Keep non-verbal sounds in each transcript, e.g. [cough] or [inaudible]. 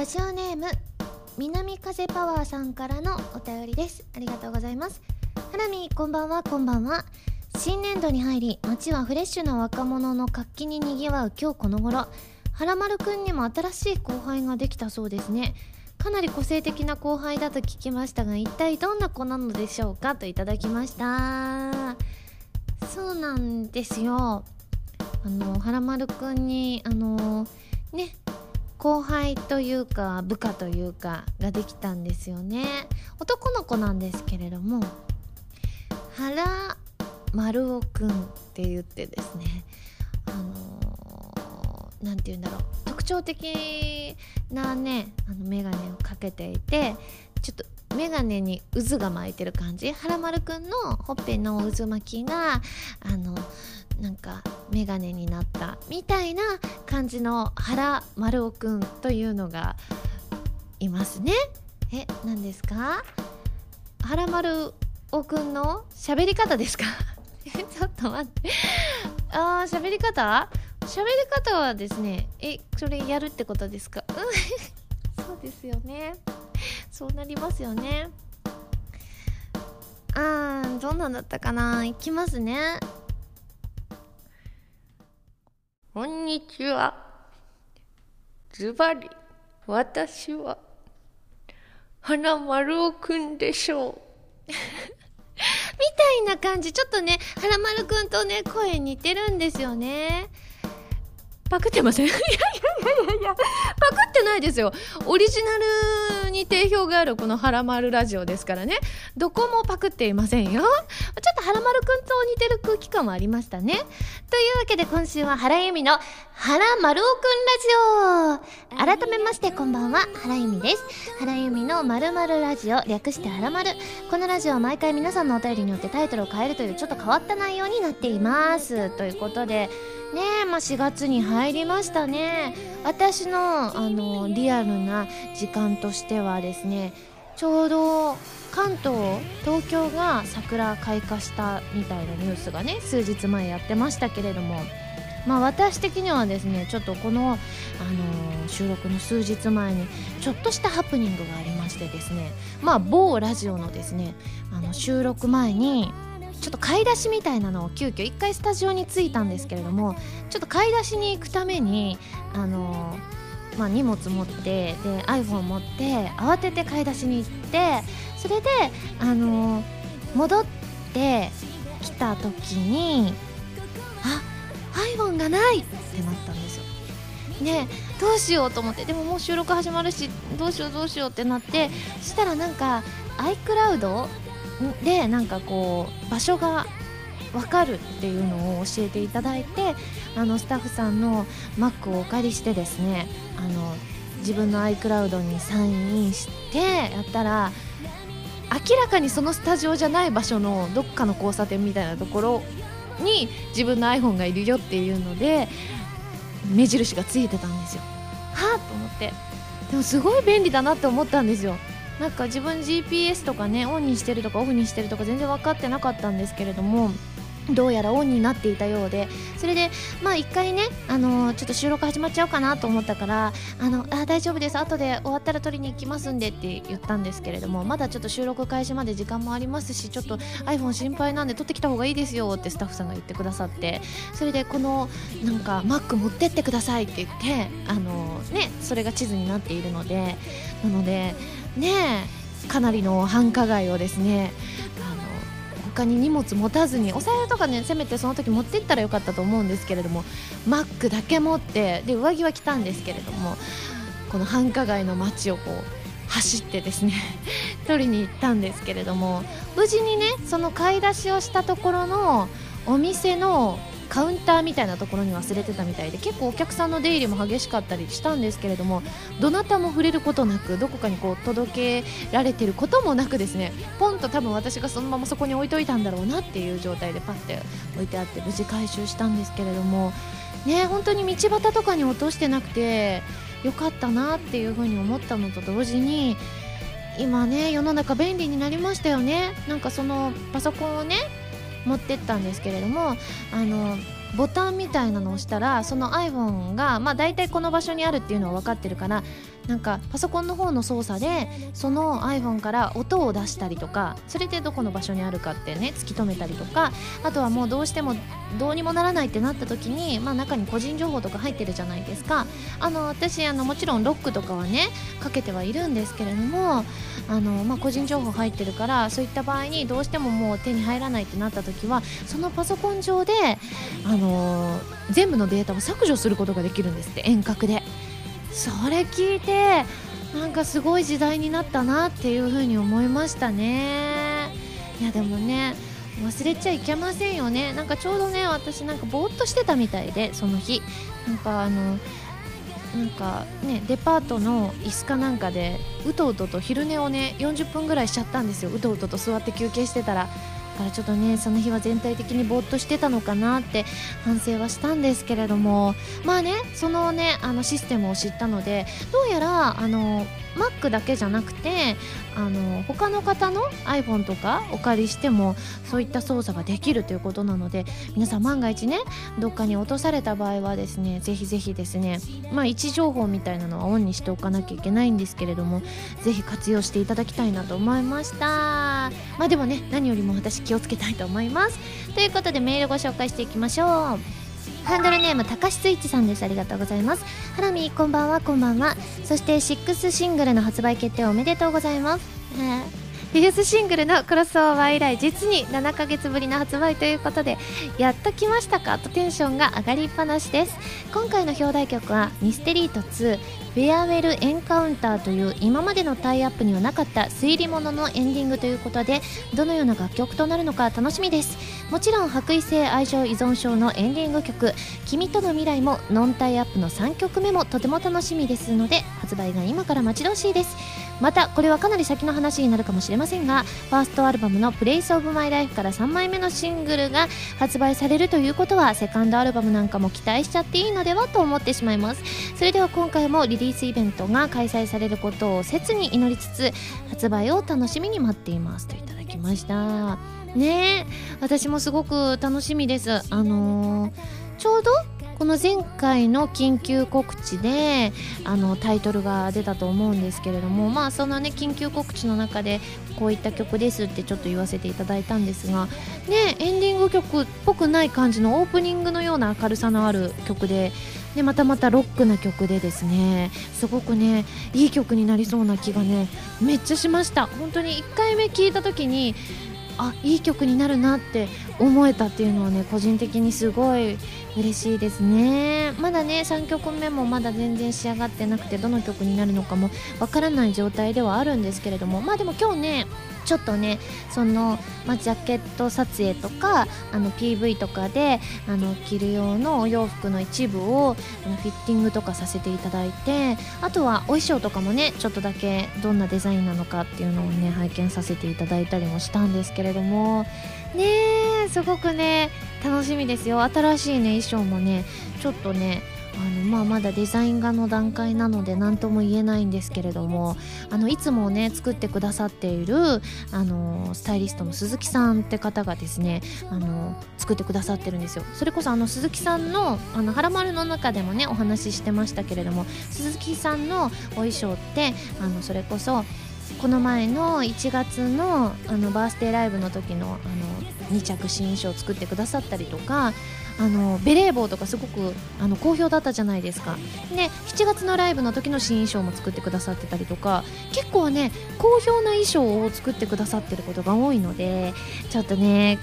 ラジオネーム南風パワーさんからのお便りです。ありがとうございます。ハラミこんばんは。こんばんは。新年度に入り街はフレッシュな若者の活気ににぎわう今日この頃。はらまるくんにも新しい後輩ができたそうですね。かなり個性的な後輩だと聞きましたが一体どんな子なのでしょうか？といただきました。そうなんですよ。あのはらまるくんにあのね後輩というか部下というかができたんですよね。男の子なんですけれども原丸尾くんって言ってですねあの何て言うんだろう特徴的なねあの眼鏡をかけていてちょっと眼鏡に渦が巻いてる感じ。はらまるくんのほっぺの渦巻きがあのなんか眼鏡になったみたいな感じの原丸尾くんというのがいますね。え何ですか？原丸尾くんの喋り方ですか？[laughs] ちょっと待って。あー喋り方？喋り方はですねえそれやるってことですか？[laughs] そうですよね。そうなりますよね。あーどんなんだったかな？いきますね。こんにちは。ズバリ、私は、花丸尾くんでしょう。[laughs] みたいな感じ。ちょっとねはらまるくんとね声似てるんですよね。パクってません？[laughs] いやいやいやいやパクってないですよ。オリジナルに定評があるこのはらまるラジオですからね。どこもパクっていませんよ。ちょとはらまるくんと似てる空気感もありましたね。というわけで今週は原由美の原丸尾くんラジオ。改めましてこんばんは原由美です。原由美のまるまるラジオ略してはらまるこのラジオは毎回皆さんのお便りによってタイトルを変えるというちょっと変わった内容になっています。ということでねえ、まあ、4月に入りましたね。私のあのリアルな時間としてはですねちょうど関東東京が桜開花したみたいなニュースがね数日前やってましたけれどもまあ私的にはですねちょっとこの、あのー収録の数日前にちょっとしたハプニングがありましてですねまあ某ラジオのですねあの収録前にちょっと買い出しみたいなのを急遽一回スタジオに着いたんですけれどもちょっと買い出しに行くためにあのーまあ、荷物持ってで iPhone 持って慌てて買い出しに行ってそれであの戻ってきた時にあ iPhone がないってなったんですよ。でどうしようと思ってでももう収録始まるしどうしようどうしようってなってそしたらなんか iCloud でなんかこう場所が分かるっていうのを教えていただいてあのスタッフさんの Mac をお借りしてですねあの自分の iCloud にサインインしてやったら明らかにそのスタジオじゃない場所のどっかの交差点みたいなところに自分の iPhone がいるよっていうので目印がついてたんですよ。はあと思ってでもすごい便利だなって思ったんですよ。なんか自分 GPS とかねオンにしてるとかオフにしてるとか全然分かってなかったんですけれどもどうやらオンになっていたようでそれでまあ一回ねあのちょっと収録始まっちゃうかなと思ったからあのあ大丈夫です。後で終わったら取りに行きますんでって言ったんですけれどもまだちょっと収録開始まで時間もありますしちょっと iPhone 心配なんで取ってきた方がいいですよってスタッフさんが言ってくださってそれでこのなんか Mac 持ってってくださいって言ってあのねそれが地図になっているのでなのでねかなりの繁華街をですねに荷物持たずにお財布とかねせめてその時持ってったらよかったと思うんですけれどもマックだけ持ってで上着は着たんですけれどもこの繁華街の街をこう走ってですね [laughs] 取りに行ったんですけれども無事にねその買い出しをしたところのお店のカウンターみたいなところに忘れてたみたいで結構お客さんの出入りも激しかったりしたんですけれどもどなたも触れることなくどこかにこう届けられてることもなくですねポンと多分私がそのままそこに置いといたんだろうなっていう状態でパッて置いてあって無事回収したんですけれどもね本当に道端とかに落としてなくてよかったなっていうふうに思ったのと同時に今ね世の中便利になりましたよね。なんかそのパソコンをね持ってったんですけれどもあのボタンみたいなのを押したらその iPhone がまあ大体この場所にあるっていうのは分かってるからなんかパソコンの方の操作でその iPhone から音を出したりとかそれでどこの場所にあるかってね突き止めたりとかあとはもうどうしてもどうにもならないってなった時に、まあ、中に個人情報とか入ってるじゃないですかあの私あのもちろんロックとかはねかけてはいるんですけれどもあの、まあ、個人情報入ってるからそういった場合にどうしてももう手に入らないってなった時はそのパソコン上であの全部のデータを削除することができるんですって遠隔で。それ聞いてなんかすごい時代になったなっていうふうに思いましたね。いやでもね忘れちゃいけませんよね。なんかちょうどね私なんかぼーっとしてたみたいでその日。なんかあのなんかねデパートの椅子かなんかでうとうとと昼寝をね40分ぐらいしちゃったんですよ。うとうとと座って休憩してたら。からちょっとねその日は全体的にぼーっとしてたのかなって反省はしたんですけれども。まあねそのねあのシステムを知ったのでどうやらあの Mac だけじゃなくてあの他の方の iPhone とかお借りしてもそういった操作ができるということなので皆さん万が一ねどっかに落とされた場合はですねぜひぜひですねまあ位置情報みたいなのはオンにしておかなきゃいけないんですけれどもぜひ活用していただきたいなと思いました。まあでもね何よりも私気をつけたいと思います。ということでメールご紹介していきましょう。ハンドルネームたかしスイッチさんです。ありがとうございます。ハラミこんばんはこんばんは。そして6シングルの発売決定おめでとうございます。フィフスシングルのクロスオーバー以来実に7ヶ月ぶりの発売ということでやっと来ましたか？とテンションが上がりっぱなしです。今回の表題曲はミステリート2フェアウェルエンカウンターという今までのタイアップにはなかった推理もののエンディングということでどのような楽曲となるのか楽しみです。もちろん白衣性愛情依存症のエンディング曲「君との未来」もノンタイアップの3曲目もとても楽しみですので発売が今から待ち遠しいです。またこれはかなり先の話になるかもしれませんがファーストアルバムの「プレイスオブマイライフから3枚目のシングルが発売されるということはセカンドアルバムなんかも期待しちゃっていいのではと思ってしまいます。それでは今回もリリースイベントが開催されることを切に祈りつつ発売を楽しみに待っていますといただきました。ね私もすごく楽しみです。あのー、ちょうどこの前回の緊急告知であのタイトルが出たと思うんですけれどもまあそのね緊急告知の中でこういった曲ですってちょっと言わせていただいたんですがねエンディング曲っぽくない感じのオープニングのような明るさのある曲ででまたまたロックな曲でですねすごくねいい曲になりそうな気がねめっちゃしました。本当に1回目聴いた時にあいい曲になるなって思えたっていうのはね個人的にすごい嬉しいですね。まだね3曲目もまだ全然仕上がってなくてどの曲になるのかもわからない状態ではあるんですけれども。まあでも今日ねちょっとねその、ま、ジャケット撮影とかあの PV とかであの着る用のお洋服の一部をあのフィッティングとかさせていただいてあとはお衣装とかもねちょっとだけどんなデザインなのかっていうのをね拝見させていただいたりもしたんですけれども。ねすごくね楽しみですよ。新しいね衣装もねちょっとねあのまあ、まだデザイン画の段階なので何とも言えないんですけれどもあのいつもね作ってくださっているあのスタイリストの鈴木さんって方がですねあの作ってくださってるんですよ。それこそあの鈴木さんの「あのはらまる」の中でもねお話ししてましたけれども鈴木さんのお衣装ってあのそれこそこの前の1月のあのバースデーライブの時のあの2着新衣装を作ってくださったりとかあのベレー帽とかすごくあの好評だったじゃないですか。で7月のライブの時の新衣装も作ってくださってたりとか結構ね好評な衣装を作ってくださってることが多いのでちょっとね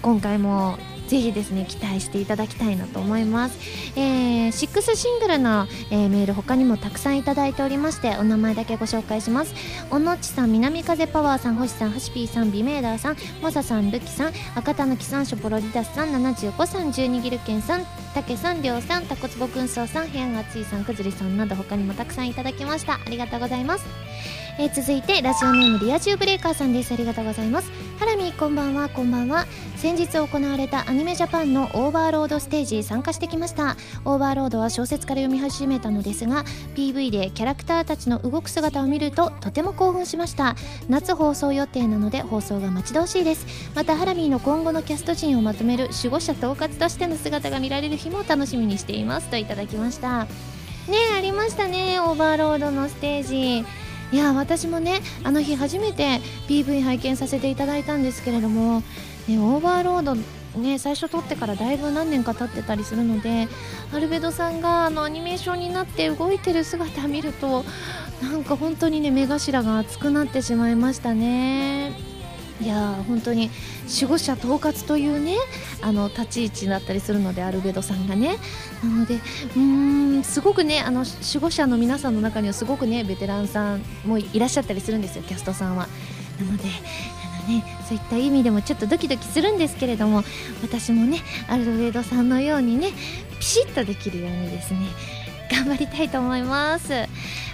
今回もぜひですね期待していただきたいなと思います、えー、6シングルの、えー、メール他にもたくさんいただいておりましてお名前だけご紹介します。おのちさん南風パワーさん星さんはしぴーさんビメーダーさんモサさんルキさん赤たぬきさんショポロリダスさん75さん12ギルケンさんたけさんりょうさんたこつぼくんそうさん部屋がついさんくずりさんなど他にもたくさんいただきました。ありがとうございます。えー続いてラジオネームリア充ブレイカーさんです。ありがとうございます。ハラミーこんばんはこんばんは。先日行われた AnimeJapan のオーバーロードステージ参加してきました。オーバーロードは小説から読み始めたのですが PV でキャラクターたちの動く姿を見るととても興奮しました。夏放送予定なので放送が待ち遠しいです。またハラミーの今後のキャスト陣をまとめる守護者統括としての姿が見られる日も楽しみにしていますといただきました。ねありましたねオーバーロードのステージ。いや私もねあの日初めて PV 拝見させていただいたんですけれども、ね、オーバーロードね最初撮ってからだいぶ何年か経ってたりするのでアルベドさんがあのアニメーションになって動いてる姿見るとなんか本当にね目頭が熱くなってしまいましたね。いや本当に守護者統括というねあの立ち位置だったりするのでアルベドさんがね。なのでうーんすごくねあの守護者の皆さんの中にはすごくねベテランさんもいらっしゃったりするんですよキャストさんは。なのであのねそういった意味でもちょっとドキドキするんですけれども私もねアルベドさんのようにねピシッとできるようにですね頑張りたいと思います。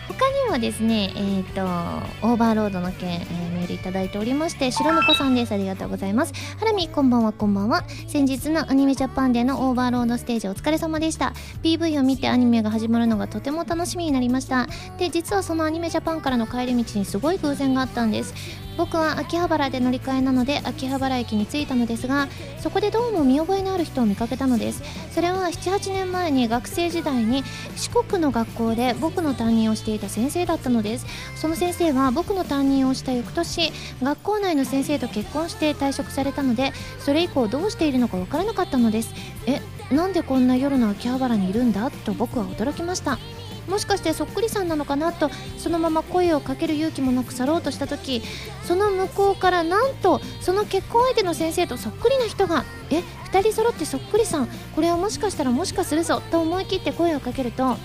他にもですねえっ、とオーバーロードの件、えーメールいただいておりまして白猫さんです。ありがとうございます。ハラミこんばんはこんばんは。先日のアニメジャパンでのオーバーロードステージお疲れ様でした。PV を見てアニメが始まるのがとても楽しみになりました。で実はそのアニメジャパンからの帰り道にすごい偶然があったんです。僕は秋葉原で乗り換えなので秋葉原駅に着いたのですがそこでどうも見覚えのある人を見かけたのです。それは78年前に学生時代に四国の学校で僕の担任をしていた先生だったのです。その先生は僕の担任をした翌年学校内の先生と結婚して退職されたのでそれ以降どうしているのかわからなかったのです。えなんでこんな夜の秋葉原にいるんだ？と僕は驚きました。もしかしてそっくりさんなのかなとそのまま声をかける勇気もなく去ろうとした時その向こうからなんとその結婚相手の先生とそっくりな人がえ2人揃ってそっくりさんこれはもしかしたらもしかするぞと思い切って声をかけると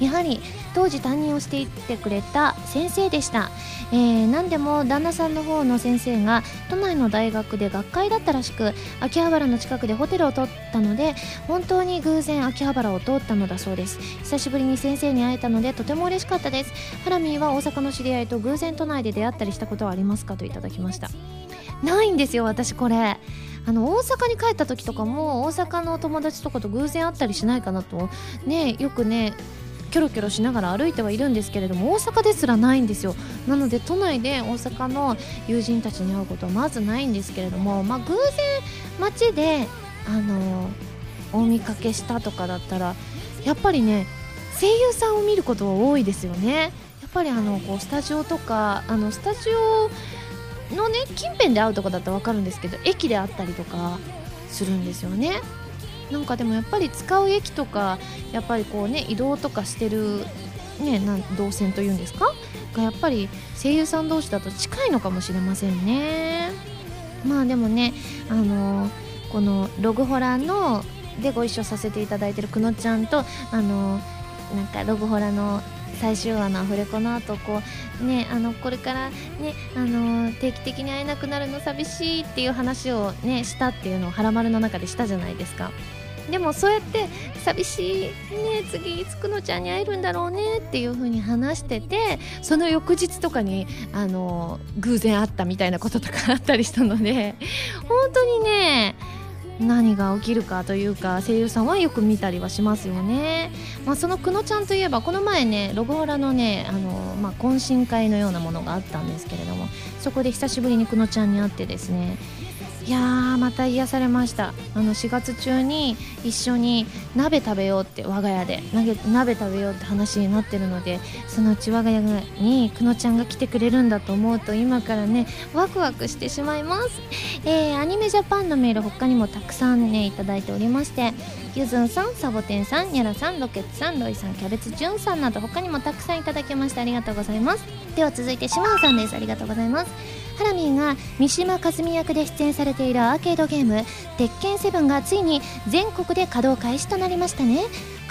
やはり当時担任をしていてくれた先生でした、えー、何でも旦那さんの方の先生が都内の大学で学会だったらしく秋葉原の近くでホテルを取ったので本当に偶然秋葉原を通ったのだそうです。久しぶりに先生に会えたのでとても嬉しかったです。ハラミーは大阪の知り合いと偶然都内で出会ったりしたことはありますかといただきました。ないんですよ私これ。あの大阪に帰った時とかも大阪の友達とかと偶然会ったりしないかなと。ねよくねキョロキョロしながら歩いてはいるんですけれども大阪ですらないんですよ。なので都内で大阪の友人たちに会うことはまずないんですけれどもまあ偶然街であのお見かけしたとかだったらやっぱりね声優さんを見ることは多いですよね。やっぱりあのこうスタジオとかあのスタジオのね近辺で会うとかだったら分かるんですけど駅で会ったりとかするんですよね。なんかでもやっぱり使う駅とかやっぱりこうね移動とかしてるねなん動線というんですか？がやっぱり声優さん同士だと近いのかもしれませんね。まあでもねあのこのログホラのでご一緒させていただいてるくのちゃんとあのなんかログホラの最終話のアフレコの後こうねあのこれからねあの定期的に会えなくなるの寂しいっていう話をねしたっていうのを「はらまる」の中でしたじゃないですか。でもそうやって寂しいね次いつくのちゃんに会えるんだろうねっていう風に話しててその翌日とかにあの偶然会ったみたいなこととかあったりしたので本当にね何が起きるかというか声優さんはよく見たりはしますよね、まあ、そのくのちゃんといえばこの前ねロゴホラのねあの、まあ、懇親会のようなものがあったんですけれどもそこで久しぶりにくのちゃんに会ってですねいやーまた癒されました。あの4月中に一緒に鍋食べようって我が家で。鍋食べようって話になってるのでそのうち我が家にくのちゃんが来てくれるんだと思うと今からねワクワクしてしまいます、えー、アニメジャパンのメール他にもたくさんねいただいておりましてゆずんさんサボテンさんニャラさんロケッツさんロイさんキャベツジュンさんなど他にもたくさんいただきましてありがとうございます。では続いてシマさんです。ありがとうございます。ハラミーが三島和美役で出演されているアーケードゲーム「鉄拳7」がついに全国で稼働開始となりましたね。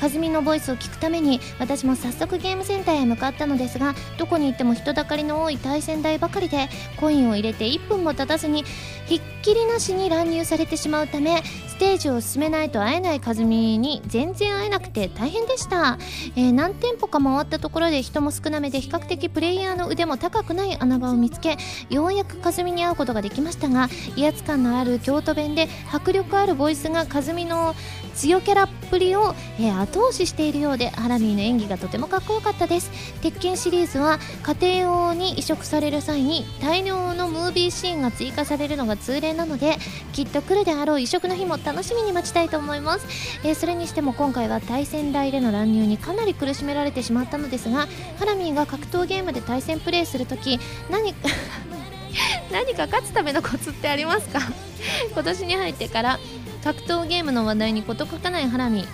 和美のボイスを聞くために私も早速ゲームセンターへ向かったのですがどこに行っても人だかりの多い対戦台ばかりでコインを入れて1分も経たずにひっきりなしに乱入されてしまうためステージを進めないと会えない和美に全然会えなくて大変でした、えー、何店舗か回ったところで人も少なめで比較的プレイヤーの腕も高くない穴場を見つけようやく和美に会うことができましたが威圧感のある京都弁で迫力あるボイスが和美の強キャラっぷりを、えー、後押ししているようでハラミーの演技がとてもかっこよかったです。鉄拳シリーズは家庭用に移植される際に大量のムービーシーンが追加されるのが通例なのできっと来るであろう移植の日も楽しみに待ちたいと思います、えー、それにしても今回は対戦台での乱入にかなり苦しめられてしまったのですがハラミーが格闘ゲームで対戦プレイするとき何 [laughs] 何か勝つためのコツってありますか？[laughs] 今年に入ってから格闘ゲームの話題に事欠かないハラミ。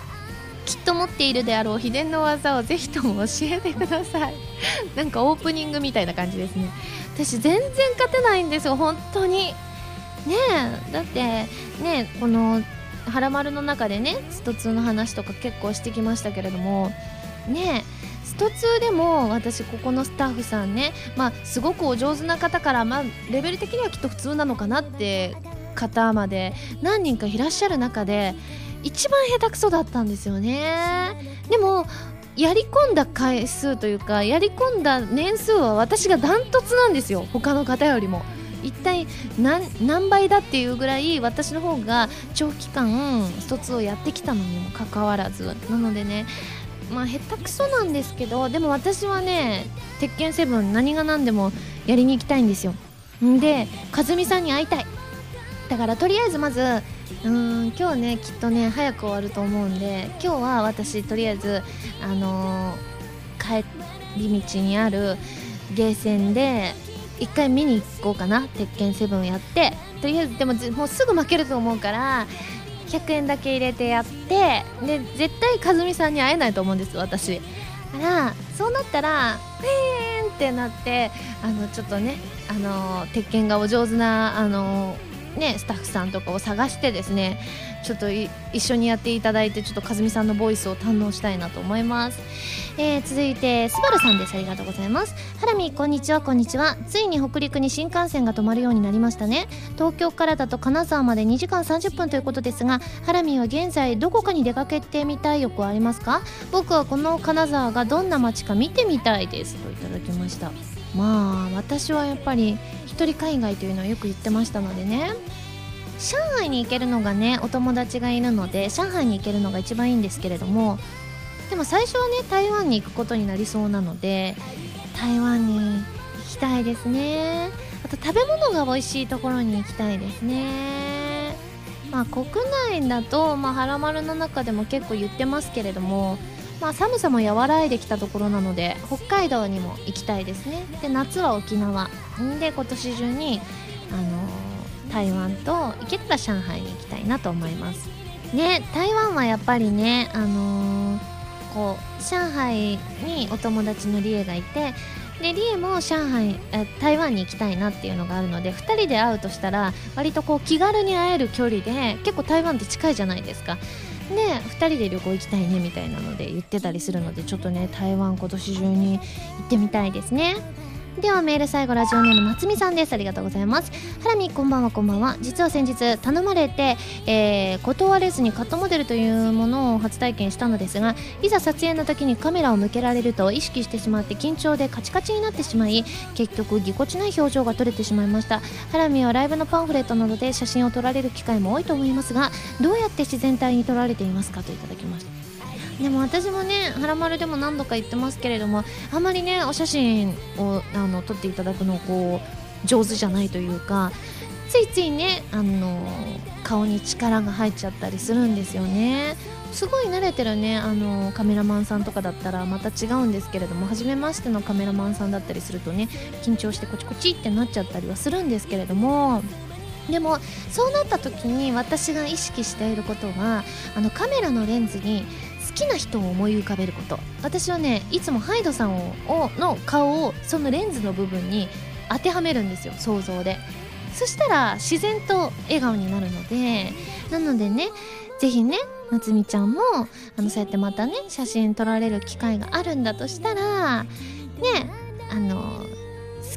きっと持っているであろう秘伝の技をぜひとも教えてください。[laughs] なんかオープニングみたいな感じですね。私全然勝てないんですよ本当に。ねえだってねこの「はらまる」の中でねスト2の話とか結構してきましたけれどもねえスト2でも私ここのスタッフさんねまあすごくお上手な方からまあレベル的にはきっと普通なのかなって方まで何人かいらっしゃる中で一番下手くそだったんですよね。でもやり込んだ回数というかやり込んだ年数は私がダントツなんですよ。他の方よりも。一体何何倍だっていうぐらい私の方が長期間一つをやってきたのにもかかわらず。なのでねまあ下手くそなんですけどでも私はね鉄拳7何が何でもやりに行きたいんですよ。で和美さんに会いたい。だからとりあえずまずうん今日ねきっとね早く終わると思うんで今日は私とりあえずあのー、帰り道にあるゲーセンで一回見に行こうかな鉄拳7やってとりあえずでももうすぐ負けると思うから100円だけ入れてやってで絶対和美さんに会えないと思うんです私だからそうなったら「えーん!」ってなってあのちょっとねあの鉄拳がお上手なあのね、スタッフさんとかを探してですねちょっと一緒にやっていただいてちょっと和美さんのボイスを堪能したいなと思います、えー、続いてスバルさんです。ありがとうございます。ハラミこんにちは。こんにちは。ついに北陸に新幹線が止まるようになりましたね。東京からだと金沢まで2時間30分ということですがハラミは現在どこかに出かけてみたい欲はありますか？僕はこの金沢がどんな街か見てみたいです。といただきました。まあ私はやっぱり一人海外というのはよく言ってましたのでね。上海に行けるのがねお友達がいるので上海に行けるのが一番いいんですけれどもでも最初はね台湾に行くことになりそうなので台湾に行きたいですね。あと食べ物が美味しいところに行きたいですね。まあ国内だと、まあ、はらまるの中でも結構言ってますけれどもまあ、寒さも和らいできたところなので北海道にも行きたいですね。で夏は沖縄。で今年中に、あのー、台湾と行けたら上海に行きたいなと思います。ね台湾はやっぱりねあのー、こう上海にお友達のリエがいてでリエも上海台湾に行きたいなっていうのがあるので2人で会うとしたら割とこう気軽に会える距離で結構台湾って近いじゃないですか。ね2人で旅行行きたいねみたいなので言ってたりするのでちょっとね台湾今年中に行ってみたいですね。ではメール最後ラジオネーム夏美さんです。ありがとうございます。ハラミこんばんはこんばんは。実は先日頼まれて、えー、断れずにカットモデルというものを初体験したのですがいざ撮影の時にカメラを向けられると意識してしまって緊張でカチカチになってしまい結局ぎこちない表情が撮れてしまいました。ハラミはライブのパンフレットなどで写真を撮られる機会も多いと思いますがどうやって自然体に撮られていますかといただきました。でも私もね「はらまる」でも何度か言ってますけれどもあんまりねお写真をあの撮っていただくのこう上手じゃないというかついついねあの顔に力が入っちゃったりするんですよね。すごい慣れてるねあのカメラマンさんとかだったらまた違うんですけれども初めましてのカメラマンさんだったりするとね緊張してこちこちってなっちゃったりはするんですけれどもでもそうなった時に私が意識していることはあのカメラのレンズに好きな人を思い浮かべること。私はねいつもハイドさんをの顔をそのレンズの部分に当てはめるんですよ想像で。そしたら自然と笑顔になるのでなのでね是非ね夏美ちゃんもあのそうやってまたね写真撮られる機会があるんだとしたらねあの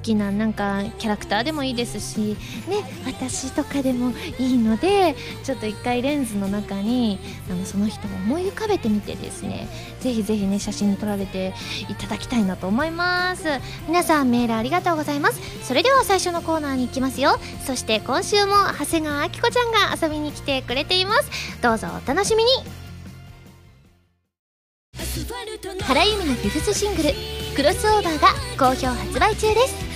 きななんかキャラクターでもいいですしね私とかでもいいのでちょっと一回レンズの中にあのその人を思い浮かべてみてですね。ぜひぜひね写真に撮られていただきたいなと思います。皆さんメールありがとうございます。それでは最初のコーナーに行きますよ。そして今週も長谷川明子ちゃんが遊びに来てくれています。どうぞお楽しみに。原由美のフィフスシングル「クロスオーバー」が好評発売中です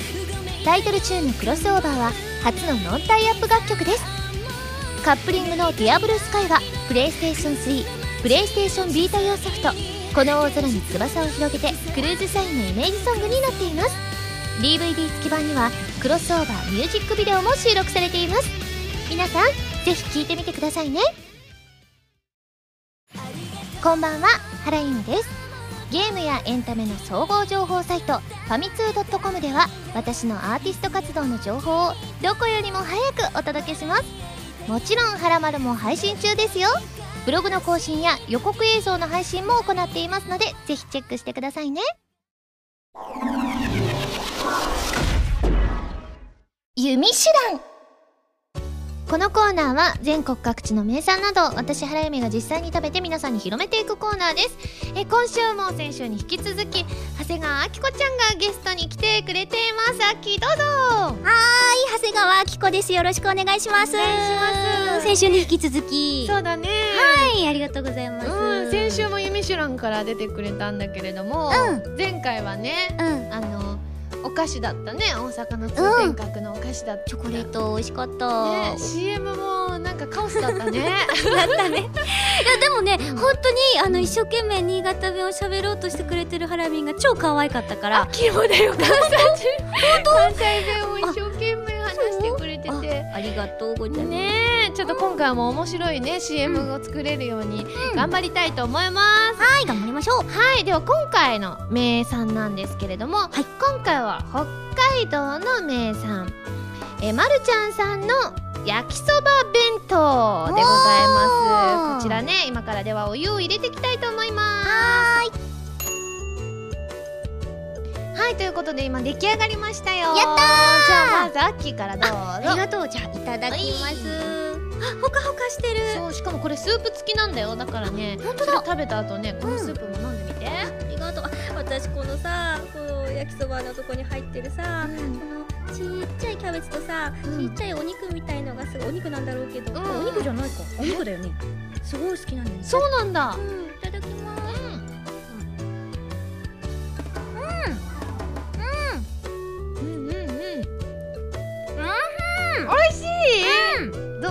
タイトルチューンの「クロスオーバー」は初のノンタイアップ楽曲です。カップリングの「ディアブルスカイはプレイステーション3プレイステーションビータ用ソフト「この大空に翼を広げて」クルーズサインのイメージソングになっています。DVD 付き版にはクロスオーバーミュージックビデオも収録されています。皆さんぜひ聴いてみてくださいね。こんばんは原由美です。ゲームやエンタメの総合情報サイトファミツー .com では私のアーティスト活動の情報をどこよりも早くお届けします。もちろん「はらまる」も配信中ですよ。ブログの更新や予告映像の配信も行っていますのでぜひチェックしてくださいね。弓手段。このコーナーは全国各地の名産など私原由美が実際に食べて皆さんに広めていくコーナーですえ今週も先週に引き続き長谷川明子ちゃんがゲストに来てくれていますあきどうぞはーい、長谷川明子です。よろしくお願いします。お願いします先週に引き続き。そうだねはい、ありがとうございます。うん、先週も「ユミシュラン」から出てくれたんだけれども、う前回はねうん。あのお菓子だったね。大阪の通天閣のお菓子だった、チョコレート美味しかった。ね CM もなんかカオスだったね。[laughs] だったね。いや、でもね、本当に、あの、一生懸命新潟弁を喋ろうとしてくれてるハラミンが超可愛かったから。キモだよ関西人関西弁を一生懸命話してくれてあてありがとうございま。す。ね。えちょっと今回も面白いね CM を作れるように頑張りたいと思います、はい、頑張りましょう。はいでは今回の名産なんですけれども、い。今回は北海道の名産。えまるちゃんさんの焼きそば弁当でございます。こちらね今からではお湯を入れていきたいと思います。ははいということで今出来上がりましたよ。やったー。じゃあまずアッキーからどうぞ。ありがとう。じゃあ、いただきます。あ、ほかほかしてる。そうしかもこれスープ付きなんだよ。だからね本当だ。食べた後ねこのスープも飲んでみて、ありがとう。あ私このさ、この焼きそばのとこに入ってるさ、このちっちゃいキャベツとさ、うん。ちっちゃいお肉みたいのがすごいお肉なんだろうけど、うん。あお肉じゃないか。お肉だよね。すごい好きなんだよね。そうなんだ。うん。いただきます。うん。うん。うん。美味しい、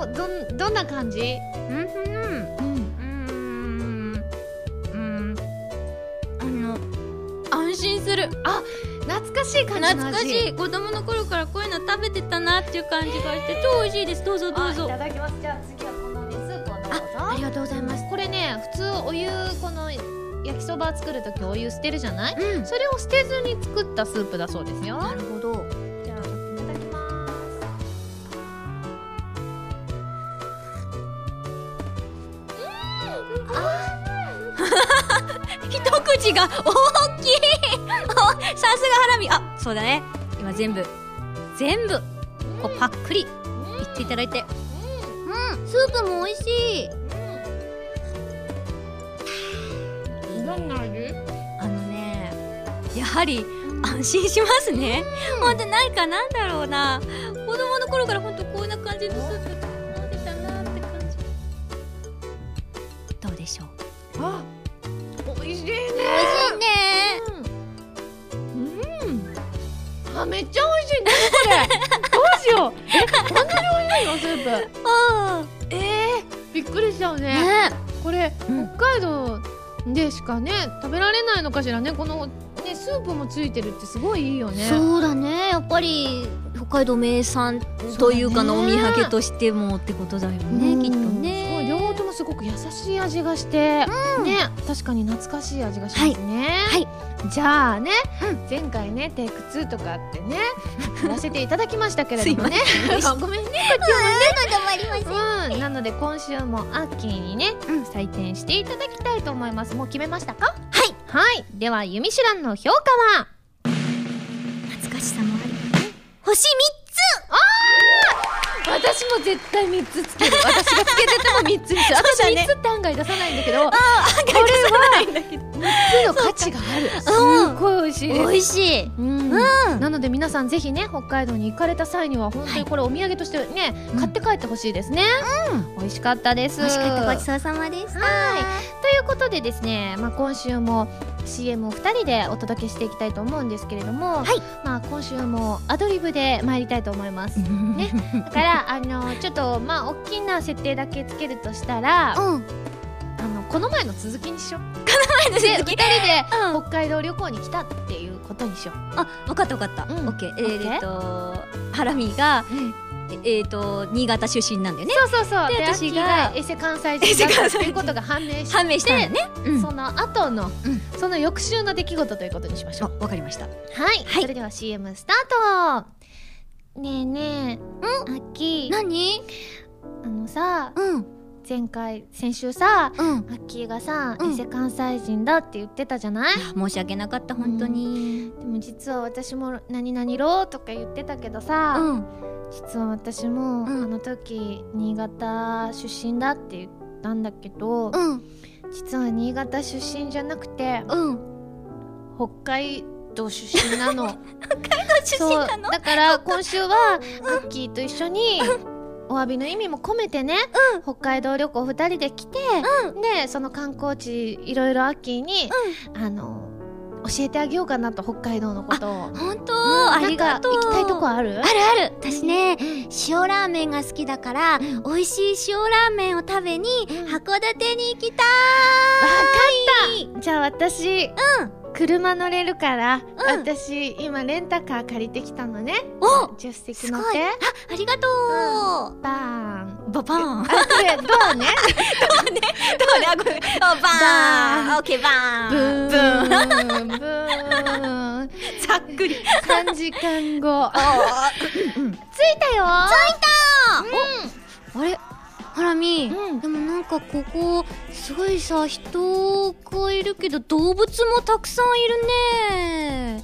どどどんな感じ？うんうんうんうん。あの安心するあ懐かしい感じの味懐かしい子供の頃からこういうの食べてたなっていう感じがして超美味しいですどうぞどうぞいただきますじゃあ次はこのねスープをどうぞありがとうございますこれね普通お湯この焼きそば作る時お湯捨てるじゃないうん。それを捨てずに作ったスープだそうですよなるほどが大きい。[laughs] おさすがハラミ。あそうだね。今全部全部こうパックリいっていただいて。うん。スープも美味しい。どん。な味？あのねやはり安心しますね、ほん。となんかなんだろうな。子供の頃からほープあえー、びっくりしちゃうあね。ね。これうん。北海道でしかね食べられないのかしらね。このねスープもついてるってすごいいいよね。そうだね。やっぱり北海道名産というかのお土産としてもってことだよね、うん。きっとね優しい味がして、ね確かに懐かしい味がしますね。はい。じゃあね、うん。前回ねテイク2とかあってねやらせていただきましたけれどもね。[laughs] ごめんね頑張りますうん。なので今週もアッキーにね、うん。採点していただきたいと思います。もう決めましたか？はい。はい。ではユミシュランの評価は？懐かかしさもあり星私も絶対3つつける。私がつけてても3つにする。私そうだね。3つって案外出さないんだけど。3つああこれはないんだけど。3つの価値がある。すっごい美味しいです。美味しい。うん。うん。なので皆さんぜひね北海道に行かれた際には本当にこれお土産としてね、買って帰ってほしいですね、美味しかったです。美味しかったごちそうさまでした。はい。ということでですね、まあ、今週も CM を2人でお届けしていきたいと思うんですけれども、はい。まあ、今週もアドリブで参りたいと思います。[laughs] ね、だからあのちょっとまあ大きな設定だけつけるとしたら、あうん。のこの前の続きにしよう。で2人でうん。北海道旅行に来たっていうことにしよう。あ分かった分かった、うん。オッケー。えーー、っとハラミがええーっと新潟出身なんだよね。そうそうそう。でで私がエセ関西人だったっていうことが [laughs] 判明して、判明したんだよね、うん。その後の、うん。その翌週の出来事ということにしましょう。あわかりました。はい、はい。それでは CM スタート。ねえねえ。あき何？あのさうん前回先週さうん。アッキーがさ、うん。エセ関西人だって言ってたじゃない？申し訳なかった本当に。でも実は私も何々ろとか言ってたけどさ、うん。実は私も、うん。あの時新潟出身だって言ったんだけど、うん。実は新潟出身じゃなくてうん。北海道出身なの。[laughs] 出身なの？だから今週はアッキーと一緒にお詫びの意味も込めてね、北海道旅行2人で来て、でその観光地いろいろアッキーに、あの教えてあげようかなと北海道のことを。本当、うんありがとう。行きたいとこある？あるある。私ね塩ラーメンが好きだから、美味しい塩ラーメンを食べにうん。函館に行きたい。わかった。じゃあ私、車乗れるから、うん。私今レンタカー借りてきたのね。お助手席乗って。ありがとう、バーン。ババーン。あこれドアね。どうね。あごめん。[laughs] あバーン。オッケーバーン。ブーン。ブーン。ブーン。ざっくり。3時間後。あ着 [coughs] いたよ。あれ？ハラミ、うん。でもなんかここすごいさ人がいるけど動物もたくさんいるね。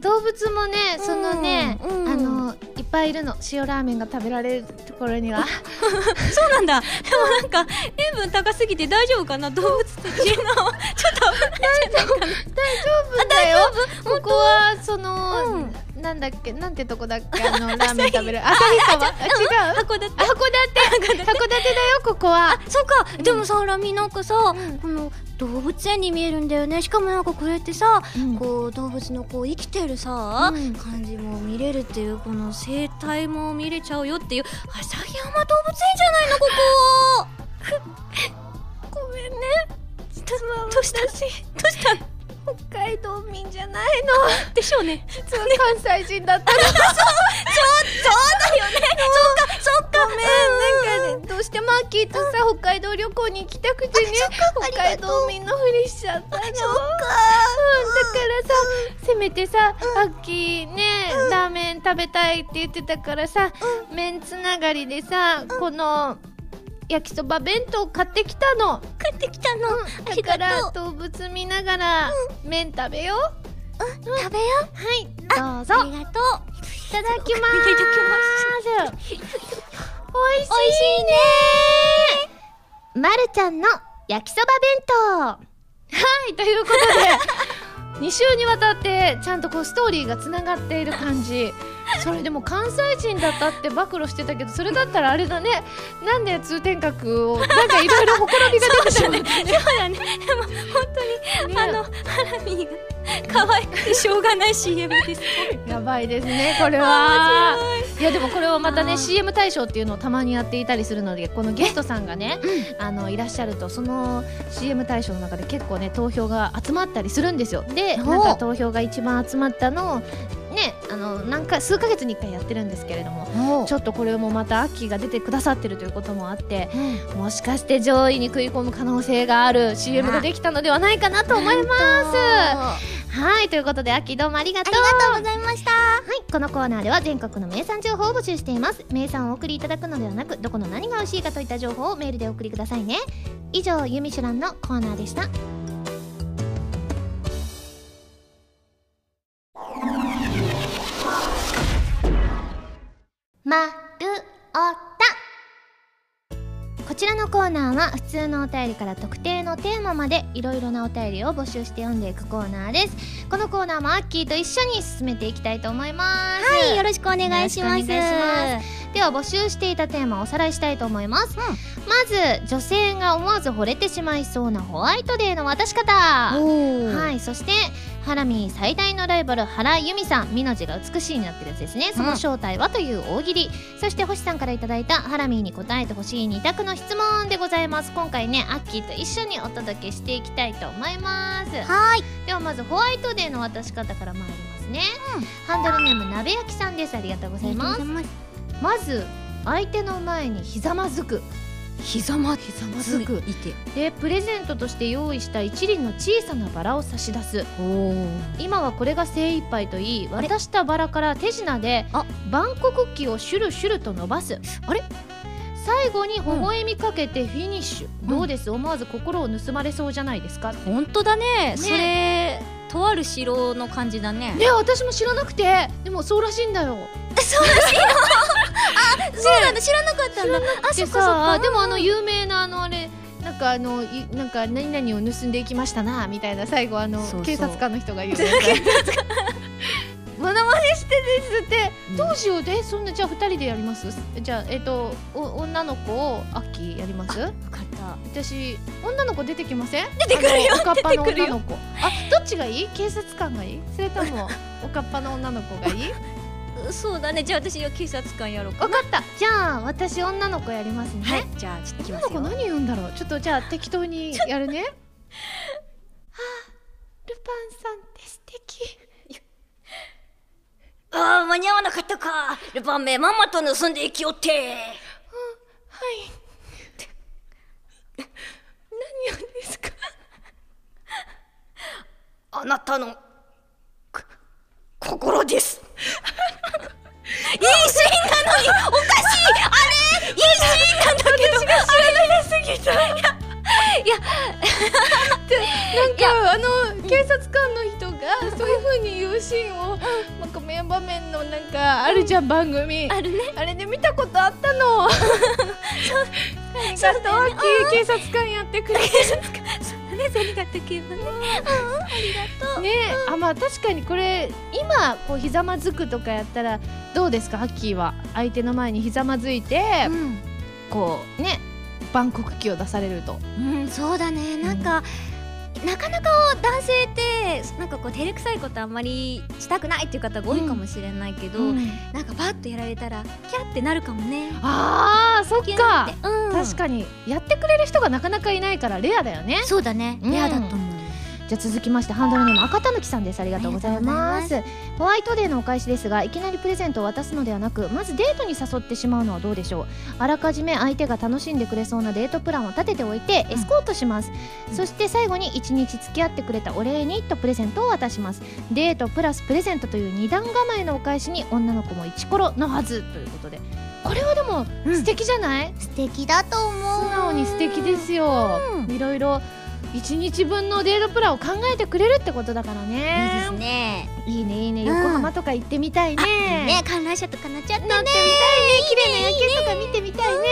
動物もねそのね、うん。うんあのいっぱいいるの。塩ラーメンが食べられるところには。[laughs] そうなんだ。でもなんか塩分高すぎて大丈夫かな？動物たちのちょっと危ないんじゃないかな。だよここはその、うんなんだっけなんてとこだっけあのラーメン食べる？旭川あ違う。函館。函館？函館だよ。ここは。そっか、でもさハラミなんかさ、ん。この動物園に見えるんだよね。しかもなんかこれってさ、うん。こう動物のこう生きてるさ、うん。感じも見れるっていうこの生態も見れちゃうよっていう旭山動物園じゃないのここ。ごめんね。どどうした？どうした？北海道民じゃないの。でしょうね。実は関西人だったの [laughs] そうだよね。そっかそっか。ごめんなんかねどうしてもアッキーとさ北海道旅行に行きたくてね北海道民のふりしちゃったの。そっか。うんだからさせめてさアッキーねラーメン食べたいって言ってたからさ麺つながりでさこの焼きそば弁当買ってきたの。帰ってきたの、あだりがから動物見ながら麺食べよう。食べよはい。どうぞ。うありがとう。いただきまーす。[laughs] 美味しいしいね。まるちゃんの焼きそば弁当。はい、ということで、[laughs] 2週にわたってちゃんとこうストーリーがつながっている感じ。それでも関西人だったって暴露してたけど、それだったらあれだね。なんで通天閣を、[laughs] なんかいろいろほころびが出てたね。そうだね。でも本当に、ね。あのハラミが可愛くてしょうがない CM です。[laughs] やばいですね、これは。い。やでもこれはまたね CM 大賞っていうのをたまにやっていたりするのでこのゲストさんがね、あのいらっしゃるとその CM 大賞の中で結構ね投票が集まったりするんですよ。でおなんか投票が一番集まったのをねあの何回数ヶ月に1回やってるんですけれどもちょっとこれもまたアッキーが出てくださってるということもあってもしかして上位に食い込む可能性がある CM ができたのではないかなと思います。はいということでアッキーどうもありがとうありがとうございましたはい、このコーナーでは全国の名産情報を募集しています。名産をお送りいただくのではなく、どこの何が美味しいかといった情報をメールでお送りくださいね。以上、ゆみしゅらんのコーナーでした。まるおた。こちらのコーナーは普通のお便りから特定のテーマまでいろいろなお便りを募集して読んでいくコーナーです。このコーナーもアッキーと一緒に進めていきたいと思います。はいよろしくお願いします。では募集していたテーマをおさらいしたいと思います、まず女性が思わず惚れてしまいそうなホワイトデーの渡し方。はいいそしてハラミ最大のライバル原由美さん「みの字が美しい」になってるやつですね。その正体はという大喜利、そして星さんからいただいたハラミに答えてほしい2択の質問でございます。今回ねアッキーと一緒にお届けしていきたいと思います。はい。ではまずホワイトデーの渡し方から参りますね、ハンドルネーム鍋焼きさんです。ありがとうございます。まず相手の前にひざまずくひざまひざまずくいて。でプレゼントとして用意した一輪の小さなバラを差し出す。今はこれが精一杯と言い渡したバラから手品であ。バンコクッキーをシュルシュルと伸ばす。あれ？最後に微笑みかけてフィニッシュ、ん。どうです？思わず心を盗まれそうじゃないですか、本当だね。それとある城の感じだね。ね私も知らなくて。でもそうらしいんだよ。そうらしいの？あそうなんだ。知らなかったんだ。あでさでもあの有名なあのあれなんかあのいなんか何々を盗んでいきましたなみたいな最後あの警察官の人が言う。モノマネしてですって、どうしようでそんなじゃあ二人でやります？じゃあえっ、とお女の子をアッキーやります？分かった。私女の子出てきません？出てくるよ。おかっぱの女の子。あどっちがいい？警察官がいい？それともおかっぱの女の子がいい？そうだね。じゃあ私は警察官やろうかわかった。じゃあ私女の子やりますね。はい。じゃあちょっと女の子何言うんだろう。ちょっとじゃあ適当にやるね。は [laughs] あルパンさんって素敵。ああ間に合わなかったか。ルパンめママと盗んでいきよって。はい。何をですか？あなたのこ心です [laughs] いいシーンなのにおかしい。あれいいシーンなんだけど私が知らなすぎたいやいやなんかあの警察官の人がそういう風に言うシーンをなんか名場面のなんかあるじゃん番組。あるね。あれで見たことあったの。ありがとうアッキー警察官やってくれてねそれだったけどね。ねあまあ確かにこれ今こうひざまずくとかやったらどうですか？アッキーは。相手の前にひざまずいて、うん。こうねバンコク機を出されると。うん、そうだね。なんか、なかなか男性ってなんかこう照れくさいことあんまりしたくないっていう方が多いかもしれないけど、なんかバッとやられたらキャってなるかもね。あーそっか。うん、確かに。やってくれる人がなかなかいないからレアだよね。そうだね。うんレアだと思う、じゃあ続きましてハンドルネーム赤たぬきさんです。ありがとうございます。あホワイトデーのお返しですがいきなりプレゼントを渡すのではなくまずデートに誘ってしまうのはどうでしょう？あらかじめ相手が楽しんでくれそうなデートプランを立てておいてエスコートします、うんそして最後に1日付き合ってくれたお礼にとプレゼントを渡します。デートプラスプレゼントという二段構えのお返しに女の子もイチコロのはずということで。これはでもうん。素敵じゃない、素敵だと思う。素直に素敵ですよ、うん。いろいろ1日分のデートプランを考えてくれるってことだからいいねですね。いいねいいね。うん。横浜とか行ってみたいね、ね観覧車とか乗っちゃってね。乗ってみたいね。綺麗な夜景とか見てみたいね、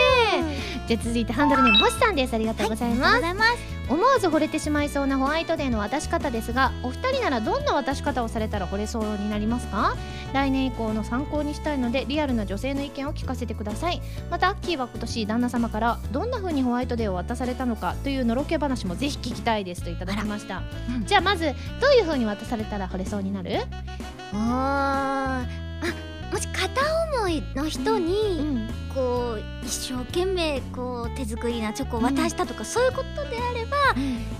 じゃあ続いてハンドルネーム星さんです。ありがとうございます、ありがとうございます思わず惚れてしまいそうなホワイトデーの渡し方ですがお二人ならどんな渡し方をされたら惚れそうになりますか？来年以降の参考にしたいのでリアルな女性の意見を聞かせてください。またアッキーは今年旦那様からどんな風にホワイトデーを渡されたのかというのろけ話もぜひ聞きたいですといただきました、うん。じゃあまずどういう風に渡されたら惚れそうになる？あもし片思いの人に、んこう一生懸命こう手作りなチョコを渡したとか、そういうことであれば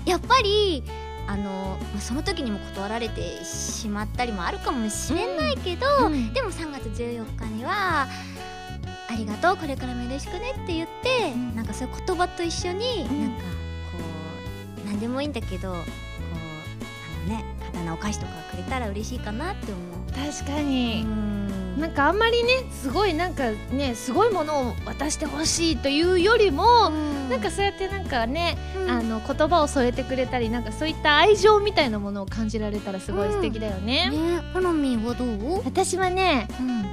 やっぱりあのまあその時にも断られてしまったりもあるかもしれないけど、うん。でも3月14日には「ありがとうこれからもよろしくね」って言って、うん。なんかそういう言葉と一緒に、うん。なんかこう何でもいいんだけどこうあのね刀お菓子とかくれたら嬉しいかなって思う。確かに、うんなんかあんまりねすごいなんかねすごいものを渡してほしいというよりも、なんかそうやってなんかね、うん。あの言葉を添えてくれたりなんかそういった愛情みたいなものを感じられたらすごい素敵だよね。ね、好みはどう？私はねうん、なんか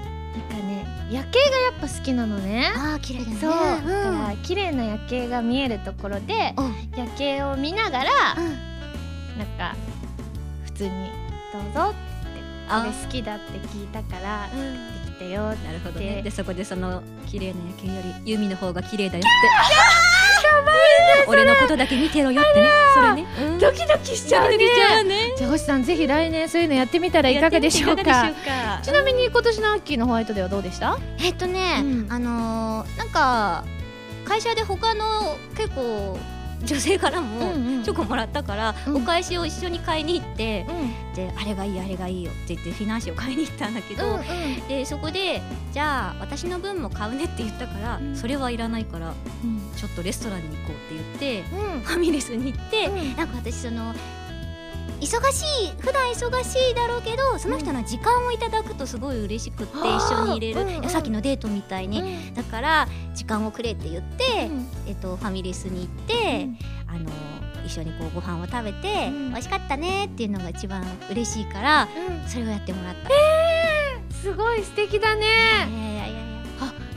かね夜景がやっぱ好きなのね。ああ綺麗だよね。そう、ん。だから綺麗な夜景が見えるところでうん。夜景を見ながらなんか普通に「どうぞ」って「これ好きだって聞いたからうん。できたよ」って。なるほどでねでそこでその綺麗な夜景よりユミの方が綺麗だよって。[laughs] 俺のことだけ見てろよってね。それね。うん。ドキドキしちゃうね。じゃあ星さんぜひ来年そういうのやってみたらいかがでしょうやか。[laughs] ちなみに今年のアッキーのホワイトデーはどうでした？えっとね、うん。あのーなんか会社で他の結構女性からもチョコもらったから、うん。お返しを一緒に買いに行ってうん。であれがいいあれがいいよって言ってフィナンシェを買いに行ったんだけど、でそこでじゃあ私の分も買うねって言ったから、うん。それはいらないからちょっとレストランに行こうって言ってうん。ファミレスに行って、うん。なんか私その忙しい普段忙しいだろうけどその人の時間をいただくとすごい嬉しくって、うん一緒に入れる、うんうんさっきのデートみたいに、うん。だから時間をくれって言って、うん。えっと、ファミレスに行って、あの一緒にこうご飯を食べて、うん。美味しかったねっていうのが一番嬉しいからうん。それをやってもらった。すごい素敵だね。いや